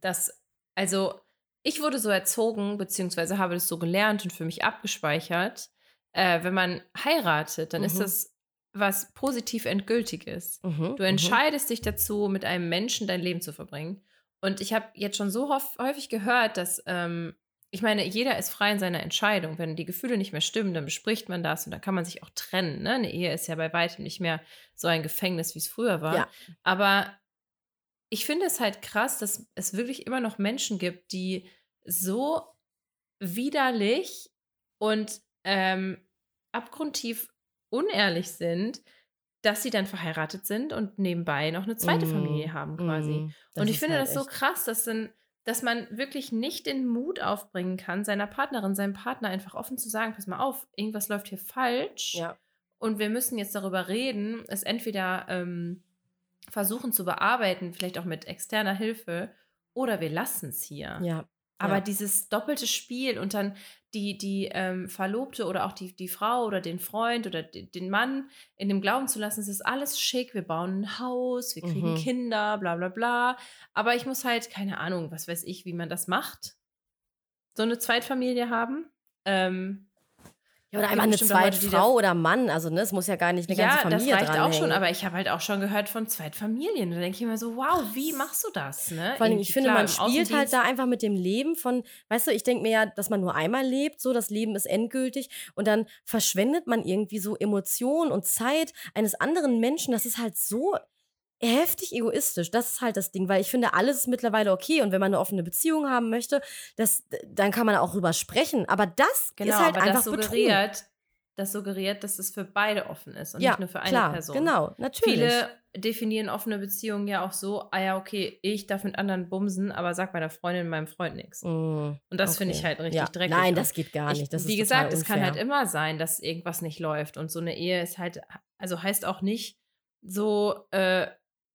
Speaker 2: dass, also ich wurde so erzogen, beziehungsweise habe das so gelernt und für mich abgespeichert, äh, wenn man heiratet, dann ist
Speaker 1: Mhm.
Speaker 2: das was positiv endgültiges.
Speaker 1: Mhm,
Speaker 2: Du entscheidest dich dazu, mit einem Menschen dein Leben zu verbringen. Und ich habe jetzt schon so häufig gehört, dass, ähm, ich meine, jeder ist frei in seiner Entscheidung. Wenn die Gefühle nicht mehr stimmen, dann bespricht man das und dann kann man sich auch trennen. Ne? Eine Ehe ist ja bei weitem nicht mehr so ein Gefängnis, wie es früher war.
Speaker 1: Ja.
Speaker 2: Aber ich finde es halt krass, dass es wirklich immer noch Menschen gibt, die so widerlich und ähm, abgrundtief unehrlich sind, dass sie dann verheiratet sind und nebenbei noch eine zweite
Speaker 1: Mhm.
Speaker 2: Familie haben quasi.
Speaker 1: Das
Speaker 2: und ich finde
Speaker 1: halt
Speaker 2: das so krass, dass, dann, dass man wirklich nicht den Mut aufbringen kann, seiner Partnerin, seinem Partner einfach offen zu sagen, pass mal auf, irgendwas läuft hier falsch
Speaker 1: Ja.
Speaker 2: und wir müssen jetzt darüber reden, es entweder ähm, versuchen zu bearbeiten, vielleicht auch mit externer Hilfe, oder wir lassen es hier.
Speaker 1: Ja.
Speaker 2: Aber
Speaker 1: ja.
Speaker 2: dieses doppelte Spiel und dann die, die ähm, Verlobte oder auch die, die Frau oder den Freund oder de- den Mann in dem Glauben zu lassen, es ist alles schick, wir bauen ein Haus, wir kriegen
Speaker 1: Mhm.
Speaker 2: Kinder, bla bla bla. Aber ich muss halt, keine Ahnung, was weiß ich, wie man das macht. So eine Zweitfamilie haben. Ähm,
Speaker 1: Ja, oder einfach eine
Speaker 2: die
Speaker 1: Zweitfrau oder Mann. Also, ne, es muss ja gar nicht eine ganze
Speaker 2: ja, das
Speaker 1: Familie
Speaker 2: reicht auch schon, aber ich habe halt auch schon gehört von Zweitfamilien. Da denke ich mir so, wow, wie machst du das? Ne?
Speaker 1: Vor allem, ich finde,
Speaker 2: klar,
Speaker 1: man spielt halt da einfach mit dem Leben von, weißt du, ich denke mir ja, dass man nur einmal lebt, so das Leben ist endgültig und dann verschwendet man irgendwie so Emotionen und Zeit eines anderen Menschen. Das ist halt so heftig egoistisch. Das ist halt das Ding, weil ich finde, alles ist mittlerweile okay und wenn man eine offene Beziehung haben möchte, das, dann kann man auch drüber sprechen. Aber das
Speaker 2: Genau,
Speaker 1: ist halt
Speaker 2: aber
Speaker 1: einfach
Speaker 2: das
Speaker 1: Betrug.
Speaker 2: suggeriert, das suggeriert, dass es für beide offen ist und
Speaker 1: ja,
Speaker 2: nicht nur für eine
Speaker 1: klar,
Speaker 2: Person.
Speaker 1: genau, natürlich.
Speaker 2: Viele definieren offene Beziehungen ja auch so, ah ja, okay, ich darf mit anderen bumsen, aber sag meiner Freundin, meinem Freund nichts.
Speaker 1: Mm,
Speaker 2: Und das finde ich
Speaker 1: okay.
Speaker 2: halt richtig
Speaker 1: ja.
Speaker 2: dreckig.
Speaker 1: Nein, das geht gar
Speaker 2: ich,
Speaker 1: nicht. Das
Speaker 2: wie gesagt, es kann halt immer sein, dass irgendwas nicht läuft. Und so eine Ehe ist halt, also heißt auch nicht so, äh,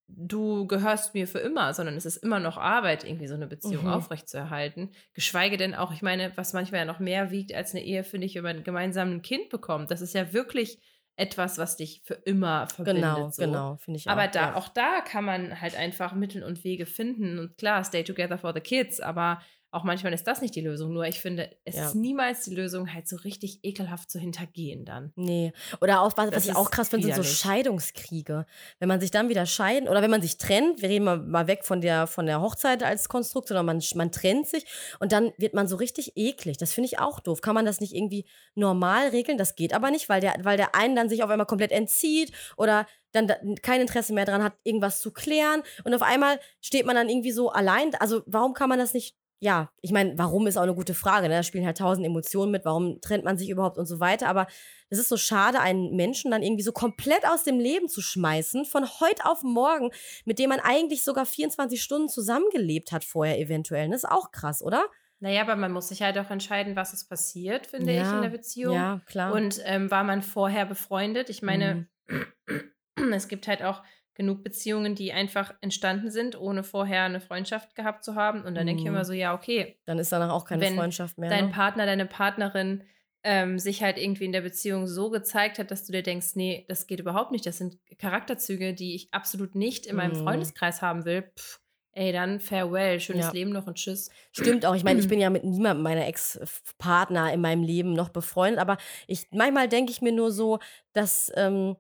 Speaker 2: du gehörst mir für immer, sondern es ist immer noch Arbeit, irgendwie so eine Beziehung
Speaker 1: Mhm.
Speaker 2: aufrechtzuerhalten. Geschweige denn auch, ich meine, was manchmal ja noch mehr wiegt als eine Ehe, finde ich, wenn man gemeinsam ein Kind bekommt. Das ist ja wirklich etwas, was dich für immer verbindet.
Speaker 1: Genau,
Speaker 2: so.
Speaker 1: genau, finde ich auch.
Speaker 2: Aber da,
Speaker 1: ja.
Speaker 2: auch da kann man halt einfach Mittel und Wege finden. Und klar, stay together for the kids, aber auch manchmal ist das nicht die Lösung. Nur ich finde, es
Speaker 1: Ja.
Speaker 2: ist niemals die Lösung, halt so richtig ekelhaft zu hintergehen dann.
Speaker 1: Nee. Oder auch, was,
Speaker 2: Das
Speaker 1: was ich auch krass finde, sind so. Scheidungskriege. Wenn man sich dann wieder scheiden oder wenn man sich trennt, wir reden mal, mal weg von der, von der Hochzeit als Konstrukt, sondern man, man trennt sich und dann wird man so richtig eklig. Das finde ich auch doof. Kann man das nicht irgendwie normal regeln? Das geht aber nicht, weil der, weil der einen dann sich auf einmal komplett entzieht oder dann da, kein Interesse mehr dran hat, irgendwas zu klären und auf einmal steht man dann irgendwie so allein. Also warum kann man das nicht ja, ich meine, warum ist auch eine gute Frage. Ne? Da spielen halt tausend Emotionen mit. Warum trennt man sich überhaupt und so weiter. Aber es ist so schade, einen Menschen dann irgendwie so komplett aus dem Leben zu schmeißen, von heute auf morgen, mit dem man eigentlich sogar 24 Stunden zusammengelebt hat vorher eventuell. Das ist auch krass, oder?
Speaker 2: Naja, aber man muss sich halt auch entscheiden, was ist passiert, finde ich, in der Beziehung.
Speaker 1: Ja, klar.
Speaker 2: Und ähm, war man vorher befreundet? Ich meine,
Speaker 1: Mhm.
Speaker 2: es gibt halt auch genug Beziehungen, die einfach entstanden sind, ohne vorher eine Freundschaft gehabt zu haben. Und dann denke ich
Speaker 1: Mhm.
Speaker 2: immer so, ja, okay,
Speaker 1: dann ist danach auch keine
Speaker 2: wenn
Speaker 1: Freundschaft mehr.
Speaker 2: dein
Speaker 1: ne?
Speaker 2: Partner, deine Partnerin ähm, sich halt irgendwie in der Beziehung so gezeigt hat, dass du dir denkst, nee, das geht überhaupt nicht. Das sind Charakterzüge, die ich absolut nicht in meinem
Speaker 1: Mhm.
Speaker 2: Freundeskreis haben will. Pff, ey, dann farewell, schönes
Speaker 1: Ja.
Speaker 2: Leben noch und tschüss.
Speaker 1: Stimmt auch. Ich meine, ich bin ja mit niemandem meiner Ex-Partner in meinem Leben noch befreundet, aber ich manchmal denke ich mir nur so, dass, ähm,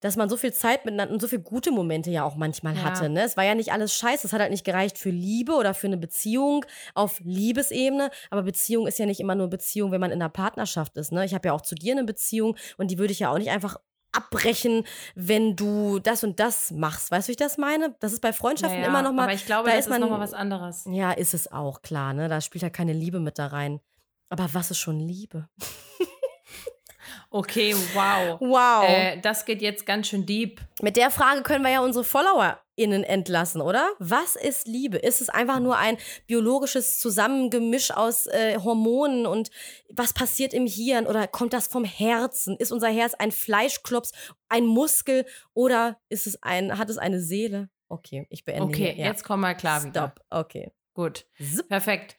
Speaker 1: dass man so viel Zeit miteinander und so viele gute Momente ja auch manchmal
Speaker 2: Ja.
Speaker 1: hatte. Ne? Es war ja nicht alles scheiße. Es hat halt nicht gereicht für Liebe oder für eine Beziehung auf Liebesebene. Aber Beziehung ist ja nicht immer nur Beziehung, wenn man in einer Partnerschaft ist. Ne? Ich habe ja auch zu dir eine Beziehung und die würde ich ja auch nicht einfach abbrechen, wenn du das und das machst. Weißt du, wie ich das meine? Das ist bei Freundschaften
Speaker 2: Naja,
Speaker 1: immer noch mal
Speaker 2: Aber ich glaube,
Speaker 1: da
Speaker 2: das
Speaker 1: ist man-
Speaker 2: ist nochmal was anderes.
Speaker 1: ja, ist es auch, klar, ne? Da spielt ja keine Liebe mit da rein. Aber was ist schon Liebe?
Speaker 2: Okay, wow.
Speaker 1: Wow.
Speaker 2: Äh, das geht jetzt ganz schön deep.
Speaker 1: Mit der Frage können wir ja unsere FollowerInnen entlassen, oder? Was ist Liebe? Ist es einfach nur ein biologisches Zusammengemisch aus äh, Hormonen und was passiert im Hirn? Oder kommt das vom Herzen? Ist unser Herz ein Fleischklops, ein Muskel oder ist es ein, hat es eine Seele? Okay, ich beende
Speaker 2: Okay,
Speaker 1: hier. Ja.
Speaker 2: jetzt komm mal klar wieder.
Speaker 1: Stop. Okay.
Speaker 2: Gut, perfekt.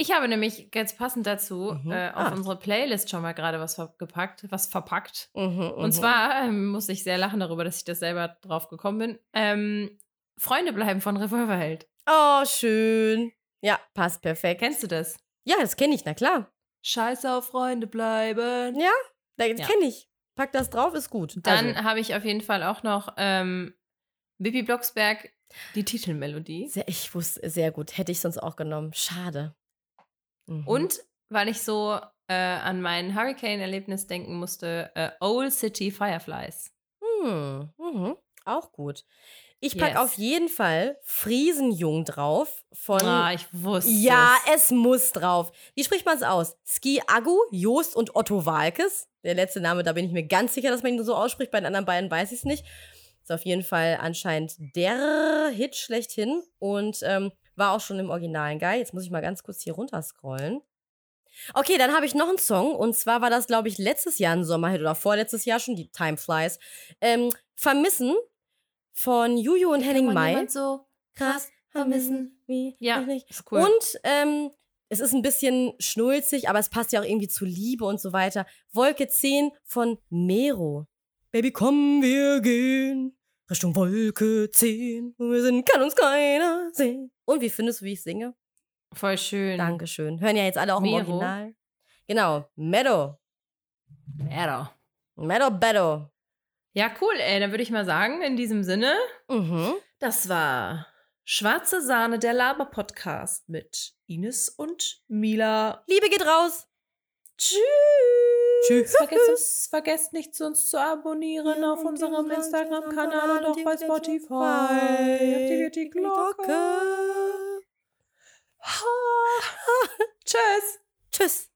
Speaker 2: Ich habe nämlich ganz passend dazu
Speaker 1: Mhm.
Speaker 2: äh, auf
Speaker 1: Ah.
Speaker 2: unsere Playlist schon mal gerade was gepackt, was verpackt.
Speaker 1: Mhm,
Speaker 2: Und
Speaker 1: mhm.
Speaker 2: zwar ähm, muss ich sehr lachen darüber, dass ich das selber drauf gekommen bin. Ähm, Freunde bleiben von Revolverheld.
Speaker 1: Oh, schön. Ja, passt perfekt.
Speaker 2: Kennst du das?
Speaker 1: Ja, das kenne ich, na klar.
Speaker 2: Scheiße auf Freunde bleiben.
Speaker 1: Ja, das
Speaker 2: Ja.
Speaker 1: kenne ich. Pack das drauf, ist gut.
Speaker 2: Dann
Speaker 1: also,
Speaker 2: habe ich auf jeden Fall auch noch ähm, Bibi Blocksberg, die Titelmelodie.
Speaker 1: sehr, ich wusste, sehr gut. Hätte ich sonst auch genommen. Schade. Mhm.
Speaker 2: Und weil ich so äh, an mein Hurricane-Erlebnis denken musste, äh, Old City Fireflies.
Speaker 1: Hm, mhm, auch gut. Ich pack
Speaker 2: Yes.
Speaker 1: auf jeden Fall Friesenjung drauf von.
Speaker 2: ah, ich wusste
Speaker 1: ja,
Speaker 2: es.
Speaker 1: es muss drauf. Wie spricht man es aus? Ski Agu, Joost und Otto Walkes. Der letzte Name, da bin ich mir ganz sicher, dass man ihn so ausspricht. Bei den anderen beiden weiß ich es nicht. Ist auf jeden Fall anscheinend der Hit schlechthin und ähm, war auch schon im originalen Geil. Jetzt muss ich mal ganz kurz hier runterscrollen. Okay, dann habe ich noch einen Song und zwar war das, glaube ich, letztes Jahr ein Sommerhit oder vorletztes Jahr schon, die Time Flies. Ähm, Vermissen von Juju und Henning Mai.
Speaker 2: so
Speaker 1: Krass vermissen, wie
Speaker 2: Ja, ist cool.
Speaker 1: Und ähm, es ist ein bisschen schnulzig, aber es passt ja auch irgendwie zu Liebe und so weiter. Wolke 10 von Mero. Baby, komm, wir gehen Richtung Wolke 10. Wo wir sind, kann uns keiner sehen. Und wie findest du, wie ich singe?
Speaker 2: Voll schön.
Speaker 1: Dankeschön. Hören ja jetzt alle auch im
Speaker 2: Mero?
Speaker 1: Original. Genau, Meadow.
Speaker 2: Ja,
Speaker 1: Meadow Bedo.
Speaker 2: ja, cool, ey. Dann würde ich mal sagen, in diesem Sinne,
Speaker 1: Mhm.
Speaker 2: das war Schwarze Sahne, der Laber-Podcast mit Ines und Mila.
Speaker 1: Liebe geht raus.
Speaker 2: Tschüss.
Speaker 1: Tschüss.
Speaker 2: Vergesst, vergesst nicht, uns zu abonnieren auf unserem Instagram-Kanal und auch bei Spotify. Aktiviert die Glocke. Ha. Tschüss.
Speaker 1: Tschüss.